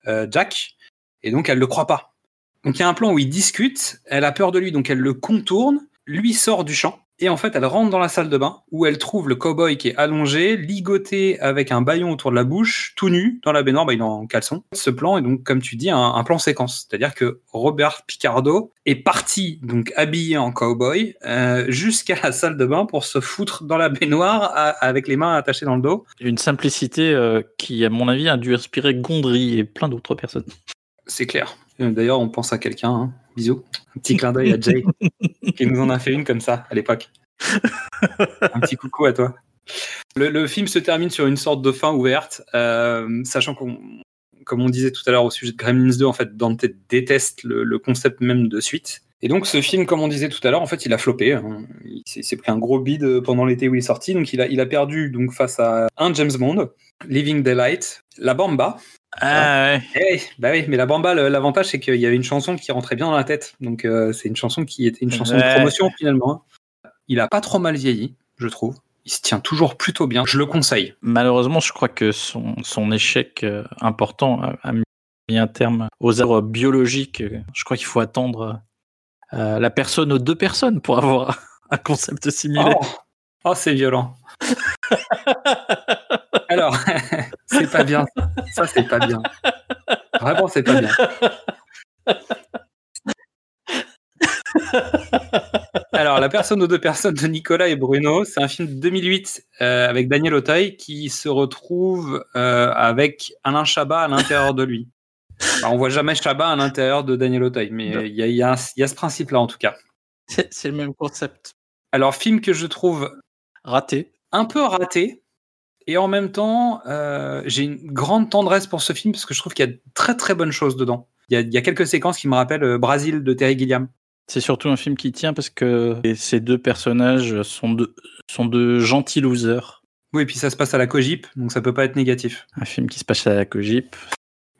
euh, Jack, et donc elle le croit pas. Donc il y a un plan où ils discutent, elle a peur de lui, donc elle le contourne, lui sort du champ, et en fait elle rentre dans la salle de bain, où elle trouve le cowboy qui est allongé, ligoté avec un baillon autour de la bouche, tout nu, dans la baignoire, bah, il est en caleçon. Ce plan est donc, comme tu dis, un, un plan séquence, c'est-à-dire que Robert Picardo est parti, donc habillé en cowboy, euh, jusqu'à la salle de bain pour se foutre dans la baignoire à- avec les mains attachées dans le dos. Une simplicité euh, qui, à mon avis, a dû inspirer Gondry et plein d'autres personnes. C'est clair. Euh, D'ailleurs, on pense à quelqu'un. hein. Bisous. Un petit clin d'œil à Jay, [laughs] qui nous en a fait une comme ça à l'époque. Un petit coucou à toi. Le, le film se termine sur une sorte de fin ouverte, euh, sachant qu'on, comme on disait tout à l'heure au sujet de Gremlins 2, en fait, Dante déteste le, le concept même de suite. Et donc, ce film, comme on disait tout à l'heure, en fait, il a floppé. hein. Il s'est s'est pris un gros bide pendant l'été où il est sorti. Donc, il a, il a perdu donc face à un James Bond, Living Daylight, La Bamba, Ah ouais. eh, bah oui, mais la bamba, le- l'avantage c'est qu'il y avait une chanson qui rentrait bien dans la tête. Donc euh, c'est une chanson qui était une chanson Ouais. de promotion finalement. hein. Il a pas trop mal vieilli, je trouve. Il se tient toujours plutôt bien. Je le conseille. Malheureusement, je crois que son, son échec euh, important a, mis un terme aux œuvres biologiques. Je crois qu'il faut attendre euh, la personne aux deux personnes pour avoir [laughs] un concept similaire. Oh, oh c'est violent. [laughs] Alors, c'est pas bien. Ça, c'est pas bien. Vraiment, c'est pas bien. Alors, La personne aux deux personnes de Nicolas et Bruno, c'est un film de 2008 euh, avec Daniel Auteuil qui se retrouve euh, avec Alain Chabat à l'intérieur de lui. Bah, on voit jamais Chabat à l'intérieur de Daniel Auteuil, mais il y, a- y y ce principe-là en tout cas. C'est le même concept. Alors, film que je trouve Raté. un peu raté. Et en même temps, euh, j'ai une grande tendresse pour ce film parce que je trouve qu'il y a de très très bonnes choses dedans. Il y a, il y a quelques séquences qui me rappellent euh, Brasil de Terry Gilliam. C'est surtout un film qui tient parce que ces deux personnages sont de, sont de gentils losers. Oui, et puis ça se passe à la Cogip, donc ça peut pas être négatif. Un film qui se passe à la Cogip.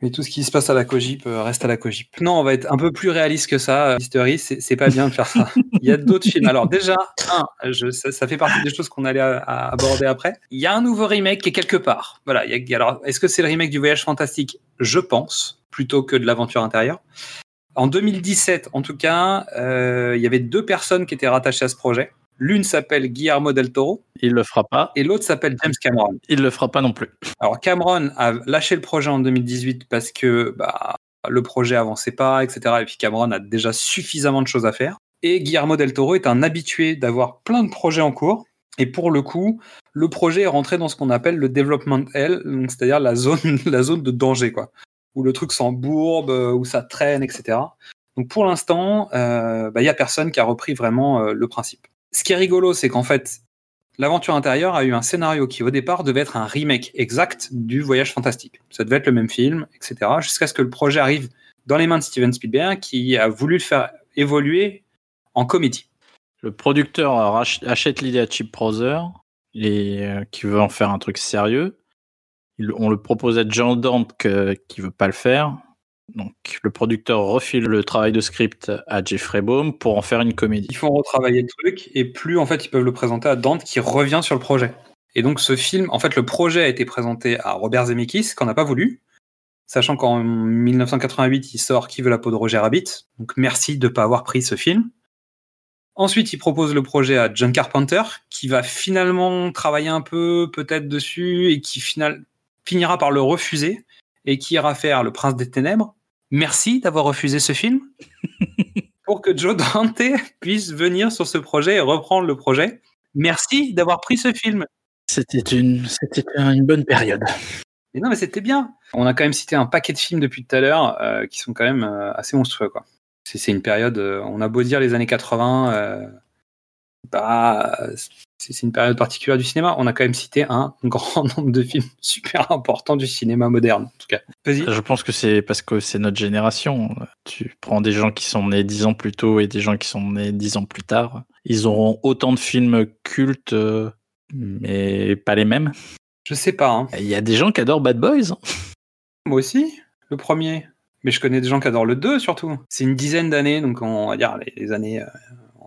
Mais tout ce qui se passe à la Cogip euh, reste à la Cogip. Non, on va être un peu plus réaliste que ça. euh, History, c'est c'est pas bien de faire ça. Il y a d'autres films. Alors déjà, ça, fait partie des choses qu'on allait à aborder après. Il y a un nouveau remake qui est quelque part. Voilà. alors, est-ce que c'est le remake du Voyage fantastique? Je pense, plutôt que de l'aventure intérieure. En 2017, en tout cas, euh, il y avait deux personnes qui étaient rattachées à ce projet. L'une s'appelle Guillermo del Toro Il le fera pas. et l'autre s'appelle James Cameron. Il le fera pas non plus. Alors Cameron a lâché le projet en 2018 parce que bah, le projet avançait pas, etc. Et puis Cameron a déjà suffisamment de choses à faire. Et Guillermo del Toro est un habitué d'avoir plein de projets en cours. Et pour le coup, le projet est rentré dans ce qu'on appelle le development L, donc c'est-à-dire la zone, [laughs] la zone de danger, quoi, où le truc s'embourbe, où ça traîne, etc. Donc pour l'instant, euh, bah, il y a personne qui a repris vraiment euh, le principe. Ce qui est rigolo, c'est qu'en fait, L'aventure intérieure a eu un scénario qui, au départ, devait être un remake exact du Voyage fantastique. Ça devait être le même film, etc. Jusqu'à ce que le projet arrive dans les mains de Steven Spielberg, qui a voulu le faire évoluer en comédie. Le producteur achète l'idée à Chip Brother, et, euh, qui veut en faire un truc sérieux. On le propose à John Dante qui veut pas le faire. Donc le producteur refile le travail de script à Jeffrey Baum pour en faire une comédie. Ils font retravailler le truc, et plus, en fait, ils peuvent le présenter à Dante, qui revient sur le projet. Et donc, ce film, en fait, le projet a été présenté à Robert Zemeckis, qu'on n'a pas voulu, sachant qu'en 1988, il sort Qui veut la peau de Roger Rabbit. Donc, merci de ne pas avoir pris ce film. Ensuite, il propose le projet à John Carpenter, qui va finalement travailler un peu, peut-être dessus, et qui final- finira par le refuser, et qui ira faire Le Prince des Ténèbres. Merci d'avoir refusé ce film, [laughs] pour que Joe Dante puisse venir sur ce projet et reprendre le projet. Merci d'avoir pris ce film. C'était une, c'était une bonne période. Mais non, mais c'était bien. On a quand même cité un paquet de films depuis tout à l'heure euh, qui sont quand même euh, assez monstrueux. quoi. C'est c'est une période, euh, on a beau dire les années 80, euh, bah, c'est une période particulière du cinéma. On a quand même cité un [laughs] grand nombre de films super importants du cinéma moderne, en tout cas. Vas-y. Je pense que c'est parce que c'est notre génération. Tu prends des gens qui sont nés dix ans plus tôt et des gens qui sont nés dix ans plus tard. Ils auront autant de films cultes, euh, mais pas les mêmes. Je sais pas. hein. Il y a des gens qui adorent Bad Boys. hein. Moi aussi, le premier. Mais je connais des gens qui adorent le 2 surtout. C'est une dizaine d'années, donc on va dire les, les années, euh,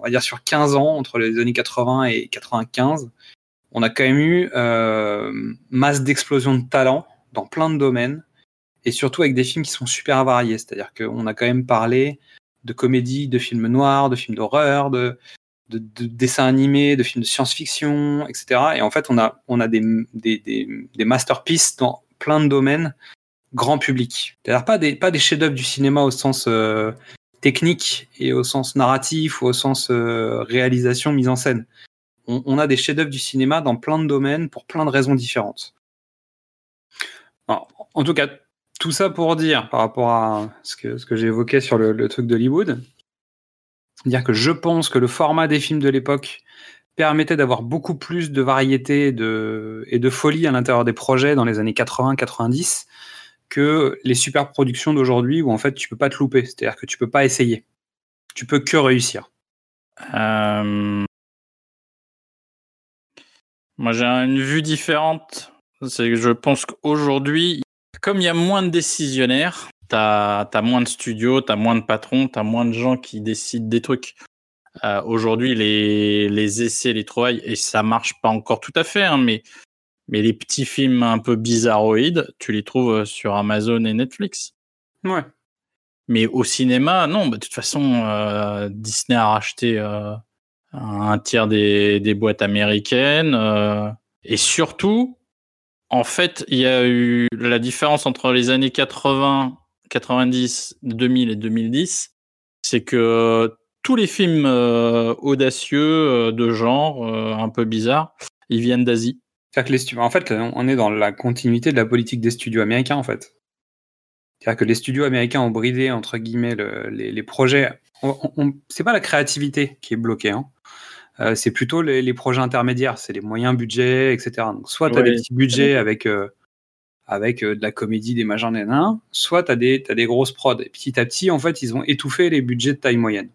on va dire sur 15 ans, entre les années 80 et 95, on a quand même eu euh, masse d'explosion de talent dans plein de domaines, et surtout avec des films qui sont super variés. C'est-à-dire qu'on a quand même parlé de comédies, de films noirs, de films d'horreur, de, de, de dessins animés, de films de science-fiction, etc. Et en fait, on a, on a des, des, des, des masterpieces dans plein de domaines grand public. C'est-à-dire pas des, pas des chefs-d'œuvre du cinéma au sens euh, technique et au sens narratif ou au sens euh, réalisation, mise en scène. On, a des chefs-d'œuvre du cinéma dans plein de domaines pour plein de raisons différentes. En tout cas, tout ça pour dire, par rapport à ce que, ce j'ai évoqué sur le, le truc d'Hollywood, dire que je pense que le format des films de l'époque permettait d'avoir beaucoup plus de variété de, et de folie à l'intérieur des projets dans les années 80-90 que les super productions d'aujourd'hui où en fait tu peux pas te louper, c'est-à-dire que tu peux pas essayer, tu peux que réussir. Euh, Moi, j'ai une vue différente. C'est que je pense qu'aujourd'hui, comme il y a moins de décisionnaires, t'as as moins de studios, t'as moins de patrons, t'as moins de gens qui décident des trucs. Euh, Aujourd'hui, les, les essais, les trouvailles, et ça marche pas encore tout à fait, hein, mais, mais les petits films un peu bizarroïdes, tu les trouves sur Amazon et Netflix. Ouais. Mais au cinéma, non. Bah, de toute façon, euh, Disney a racheté euh, un tiers des, des boîtes américaines. euh, et surtout, en fait, il y a eu la différence entre les années 80, 90, 2000 et 2010, c'est que tous les films euh, audacieux euh, de genre, euh, un peu bizarres, ils viennent d'Asie. C'est-à-dire que les stu- en fait, on est dans la continuité de la politique des studios américains, en fait. C'est-à-dire que les studios américains ont bridé, entre guillemets, le- les, les projets. C'est pas la créativité qui est bloquée, hein. Euh, c'est plutôt les, les projets intermédiaires, c'est les moyens budgets, etc. Donc, soit tu as Ouais. des petits budgets avec, euh, avec euh, de la comédie, des machins, des nains, soit tu as, des t'as des grosses prods. Et petit à petit, en fait, ils ont étouffé les budgets de taille moyenne.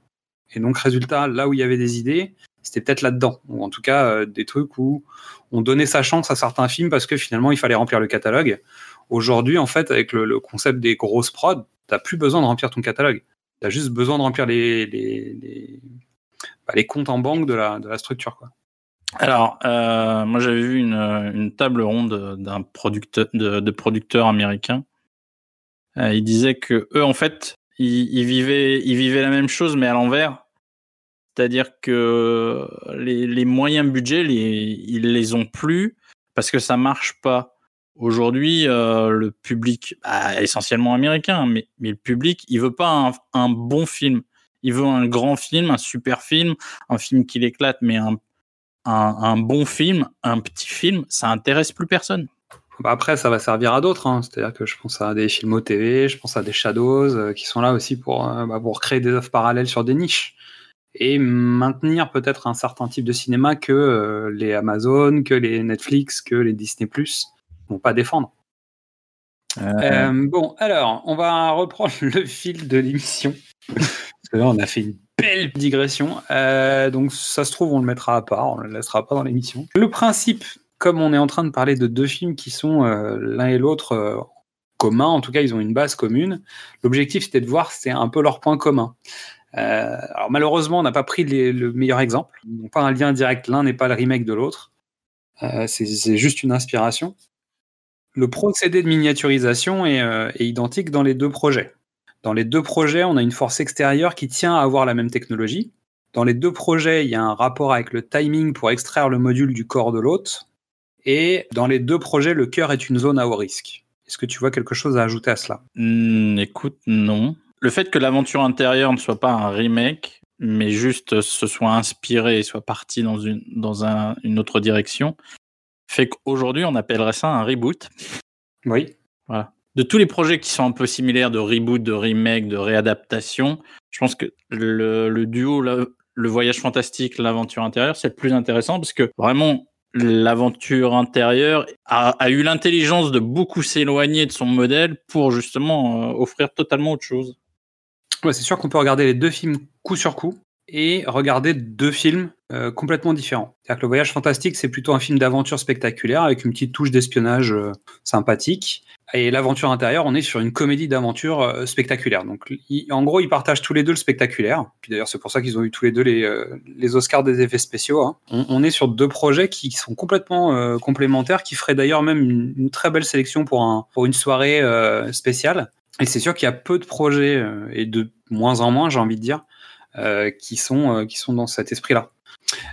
Et donc, résultat, là où il y avait des idées, c'était peut-être là-dedans. Ou en tout cas, euh, des trucs où on donnait sa chance à certains films parce que finalement, il fallait remplir le catalogue. Aujourd'hui, en fait, avec le, concept des grosses prods, t'as plus besoin de remplir ton catalogue. T'as juste besoin de remplir les, bah, comptes en banque de la, structure. Quoi. Alors, euh, moi j'avais vu une, table ronde d'un producteur, de, de producteurs américains. Euh, ils disaient que eux, en fait, ils vivaient la même chose, mais à l'envers. C'est-à-dire que les, moyens budget, les, ils les ont plus parce que ça marche pas. Aujourd'hui, euh, le public, bah, essentiellement américain, mais, le public, il veut pas un, bon film. Il veut un grand film, un super film, un film qui l'éclate, mais un, bon film, un petit film, ça intéresse plus personne. Bah après, ça va servir à d'autres. hein. C'est-à-dire que je pense à des films au TV, je pense à des Shadows euh, qui sont là aussi pour, euh, bah, pour créer des offres parallèles sur des niches et maintenir peut-être un certain type de cinéma que euh, les Amazon, que les Netflix, que les Disney Plus vont pas défendre. Euh, bon, alors, on va reprendre [laughs] le fil de l'émission. Parce que là, on a fait une belle digression. Euh, donc, ça se trouve, on le mettra à part, on le laissera pas dans l'émission. Le principe, comme on est en train de parler de deux films qui sont euh, l'un et l'autre euh, communs, en tout cas, ils ont une base commune. L'objectif, c'était de voir c'est un peu leur point commun. Euh, alors, malheureusement, on n'a pas pris le meilleur exemple. Ils n'ont pas un lien direct. L'un n'est pas le remake de l'autre. Euh, c'est juste une inspiration. Le procédé de miniaturisation est, euh, est identique dans les deux projets. Dans les deux projets, on a une force extérieure qui tient à avoir la même technologie. Dans les deux projets, il y a un rapport avec le timing pour extraire le module du corps de l'hôte. Et dans les deux projets, le cœur est une zone à haut risque. Est-ce que tu vois quelque chose à ajouter à cela? Hmm, écoute, non. Le fait que l'aventure intérieure ne soit pas un remake, mais juste se soit inspiré et soit parti dans une, dans un- une autre direction, fait qu'aujourd'hui, on appellerait ça un reboot. Oui. Voilà. De tous les projets qui sont un peu similaires de reboot, de remake, de réadaptation, je pense que le, le duo, le, le voyage fantastique, l'aventure intérieure, c'est le plus intéressant parce que vraiment, l'aventure intérieure a, a eu l'intelligence de beaucoup s'éloigner de son modèle pour justement euh, offrir totalement autre chose. C'est sûr qu'on peut regarder les deux films coup sur coup et regarder deux films euh, complètement différents. C'est-à-dire que le voyage fantastique, c'est plutôt un film d'aventure spectaculaire avec une petite touche d'espionnage euh, sympathique. Et l'aventure intérieure, on est sur une comédie d'aventure euh, spectaculaire. Donc, en gros, ils partagent tous les deux le spectaculaire. Puis d'ailleurs, c'est pour ça qu'ils ont eu tous les deux les, les Oscars des effets spéciaux. hein. On, est sur deux projets qui sont complètement complémentaires, qui feraient d'ailleurs même une, une très belle sélection pour, un, pour une soirée spéciale. Et c'est sûr qu'il y a peu de projets, euh, et de moins en moins, j'ai envie de dire, euh, qui, sont, euh, qui sont dans cet esprit-là.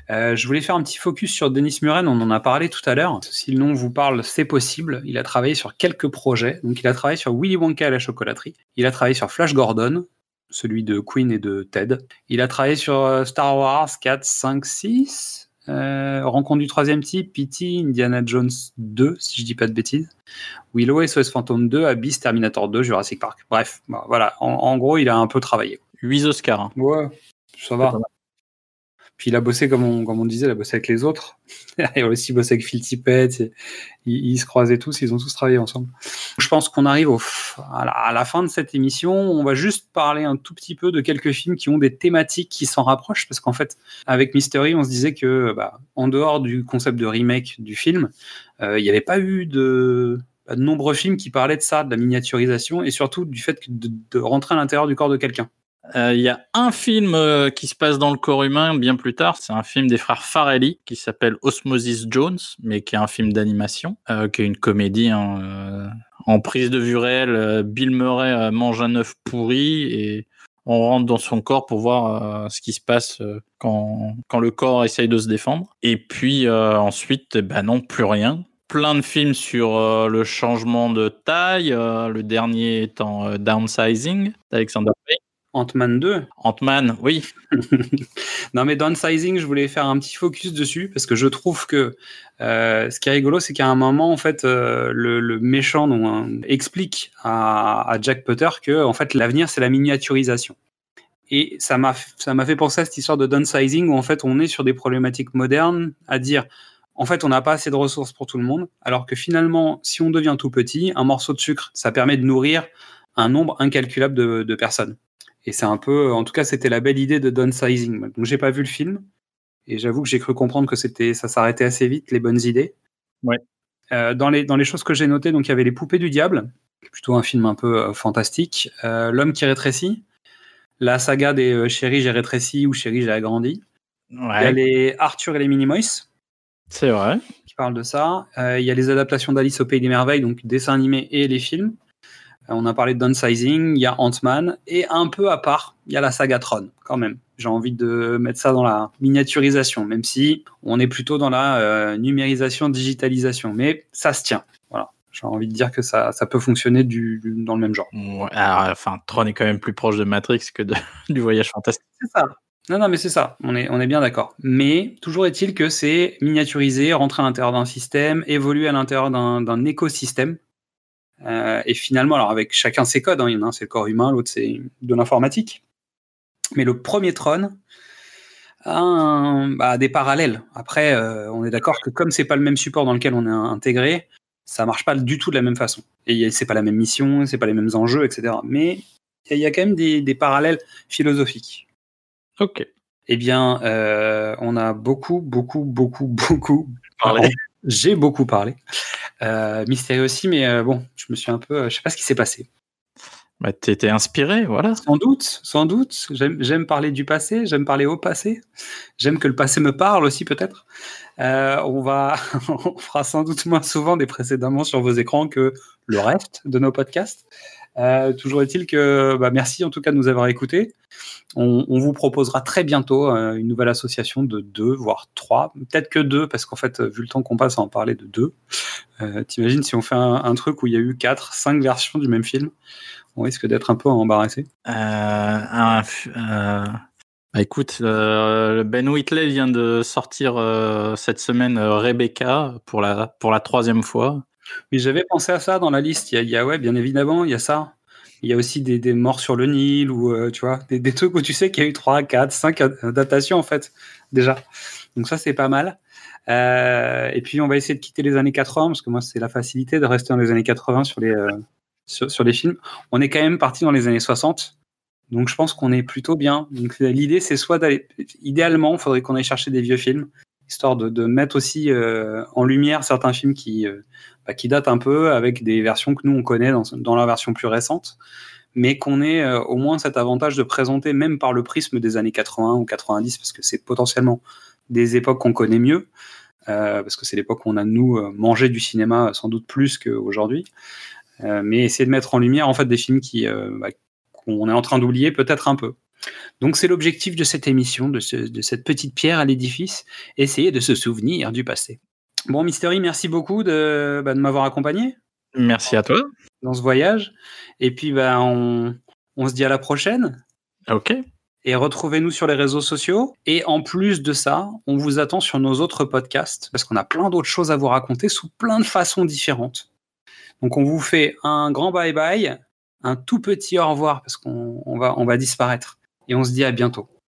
Je voulais faire un petit focus sur Denis Muren, on en a parlé tout à l'heure. Si le nom vous parle, c'est possible. Il a travaillé sur quelques projets. Donc, il a travaillé sur Willy Wonka à la chocolaterie. Il a travaillé sur Flash Gordon, celui de Queen et de Ted. Il a travaillé sur Star Wars 4, 5, 6. Euh, Rencontre du troisième type, P.T., Indiana Jones 2, si je dis pas de bêtises. Willow, SOS Phantom 2, Abyss, Terminator 2, Jurassic Park. Bref, bah, voilà. En, en gros, il a un peu travaillé. 8 Oscars. hein. Ouais, ça va. Il a bossé, comme on, disait, il a bossé avec les autres. [laughs] il a aussi bossé avec Phil Tippett. et Ils, se croisaient tous, ils ont tous travaillé ensemble. Je pense qu'on arrive à, la, fin de cette émission. On va juste parler un tout petit peu de quelques films qui ont des thématiques qui s'en rapprochent. Parce qu'en fait, avec Mystery, on se disait que, bah, en dehors du concept de remake du film, euh, il n'y avait pas eu de, bah, de nombreux films qui parlaient de ça, de la miniaturisation et surtout du fait de rentrer à l'intérieur du corps de quelqu'un. Euh, Il y a un film euh, qui se passe dans le corps humain bien plus tard. C'est un film des frères Farelli qui s'appelle Osmosis Jones, mais qui est un film d'animation, euh, qui est une comédie hein, en prise de vue réelle. Bill Murray mange un œuf pourri et on rentre dans son corps pour voir ce qui se passe quand, quand le corps essaye de se défendre. Et puis ensuite, ben non, plus rien. Plein de films sur le changement de taille, le dernier étant Downsizing d'Alexander Payne. Ant-Man 2. Ant-Man, oui. [laughs] non mais downsizing, je voulais faire un petit focus dessus parce que je trouve que euh, ce qui est rigolo, c'est qu'à un moment, en fait, euh, le, le méchant donc, hein, explique à, à Jack Potter que en fait l'avenir c'est la miniaturisation. Et ça m'a fait penser à cette histoire de downsizing où en fait on est sur des problématiques modernes à dire en fait on n'a pas assez de ressources pour tout le monde, alors que finalement si on devient tout petit, un morceau de sucre ça permet de nourrir un nombre incalculable de, de personnes. Et c'est un peu, en tout cas, c'était la belle idée de downsizing. Donc, j'ai pas vu le film, et j'avoue que j'ai cru comprendre que c'était, ça s'arrêtait assez vite, les bonnes idées. Ouais. Euh, dans les dans les choses que j'ai notées, donc il y avait les poupées du diable, plutôt un film un peu euh, fantastique. Euh, L'homme qui rétrécit, la saga des Chéri j'ai rétréci ou Chéri j'ai agrandi. Il y a Ouais, les Arthur et les Minimoys c'est vrai. qui parlent de ça. Il y a les adaptations d'Alice au Pays des Merveilles, donc dessins animés et les films. Euh, on a parlé de downsizing, il y a Ant-Man, et un peu à part, il y a la saga Tron, quand même. J'ai envie de mettre ça dans la miniaturisation, même si on est plutôt dans la euh, numérisation, digitalisation. Mais ça se tient. Voilà. J'ai envie de dire que ça, ça peut fonctionner du, du- dans le même genre. Ouais, alors, enfin, Tron est quand même plus proche de Matrix que de- [laughs] du voyage fantastique. C'est ça. Non, non, mais c'est ça. On est, on est bien d'accord. Mais toujours est-il que c'est miniaturisé, rentrer à l'intérieur d'un système, évoluer à l'intérieur d'un écosystème. Euh, et finalement, alors avec chacun ses codes, hein, il y en a un c'est le corps humain, l'autre c'est de l'informatique. Mais le premier trône a un- bah, des parallèles. Après, euh, on est d'accord que comme c'est pas le même support dans lequel on est intégré, ça marche pas du tout de la même façon. Et c'est pas la même mission, c'est pas les mêmes enjeux, etc. Mais il y, a- il y a quand même des, des parallèles philosophiques. Ok. Eh bien, euh, on a beaucoup, beaucoup, beaucoup, beaucoup Parlé. J'ai beaucoup parlé. Euh, Mystérieux aussi, mais euh, bon, je me suis un peu. euh, je sais pas ce qui s'est passé. Bah, t'étais inspiré, voilà. Sans doute, sans doute. J'aime j'aime parler du passé, j'aime parler au passé. J'aime que le passé me parle aussi, peut-être. Euh, on va, [laughs] on fera sans doute moins souvent des précédemment sur vos écrans que le reste de nos podcasts. Euh, toujours est-il que, bah, merci en tout cas de nous avoir écoutés. On, vous proposera très bientôt euh, une nouvelle association de deux, voire trois, peut-être que deux, parce qu'en fait, vu le temps qu'on passe à en parler de deux, euh, t'imagines si on fait un, truc où il y a eu quatre, cinq versions du même film, on risque d'être un peu embarrassé. Un bah, Ben Whitley vient de sortir cette semaine Rebecca pour la, pour la troisième fois. Mais j'avais pensé à ça dans la liste. Il y a, ouais, bien évidemment, il y a ça. Il y a aussi des, morts sur le Nil ou euh, tu vois, des, trucs où tu sais qu'il y a eu 3, 4, 5 adaptations en fait, déjà. Donc ça, c'est pas mal. Euh, et puis, on va essayer de quitter les années 80 parce que moi, c'est la facilité de rester dans les années 80 sur les, euh, sur, films. On est quand même parti dans les années 60. Donc, je pense qu'on est plutôt bien. Donc, l'idée, c'est soit d'aller. Idéalement, il faudrait qu'on aille chercher des vieux films, histoire de, mettre aussi en lumière certains films qui, bah, qui datent un peu avec des versions que nous, on connaît dans, leur version plus récente, mais qu'on ait euh, au moins cet avantage de présenter, même par le prisme des années 80 ou 90, parce que c'est potentiellement des époques qu'on connaît mieux, euh, parce que c'est l'époque où on a, nous, euh, mangé du cinéma sans doute plus qu'aujourd'hui. Euh, mais essayer de mettre en lumière en fait des films qui euh, bah, qu'on est en train d'oublier peut-être un peu. Donc c'est l'objectif de cette émission, de cette petite pierre à l'édifice, essayer de se souvenir du passé. Bon, Mystery, merci beaucoup de, bah, de m'avoir accompagné Merci à toi. dans ce voyage. Et puis, bah, on, on se dit à la prochaine. Ok. Et retrouvez-nous sur les réseaux sociaux. Et en plus de ça, on vous attend sur nos autres podcasts, parce qu'on a plein d'autres choses à vous raconter sous plein de façons différentes. Donc on vous fait un grand bye-bye, un tout petit au revoir, parce qu'on on va, on va disparaître. Et on se dit à bientôt.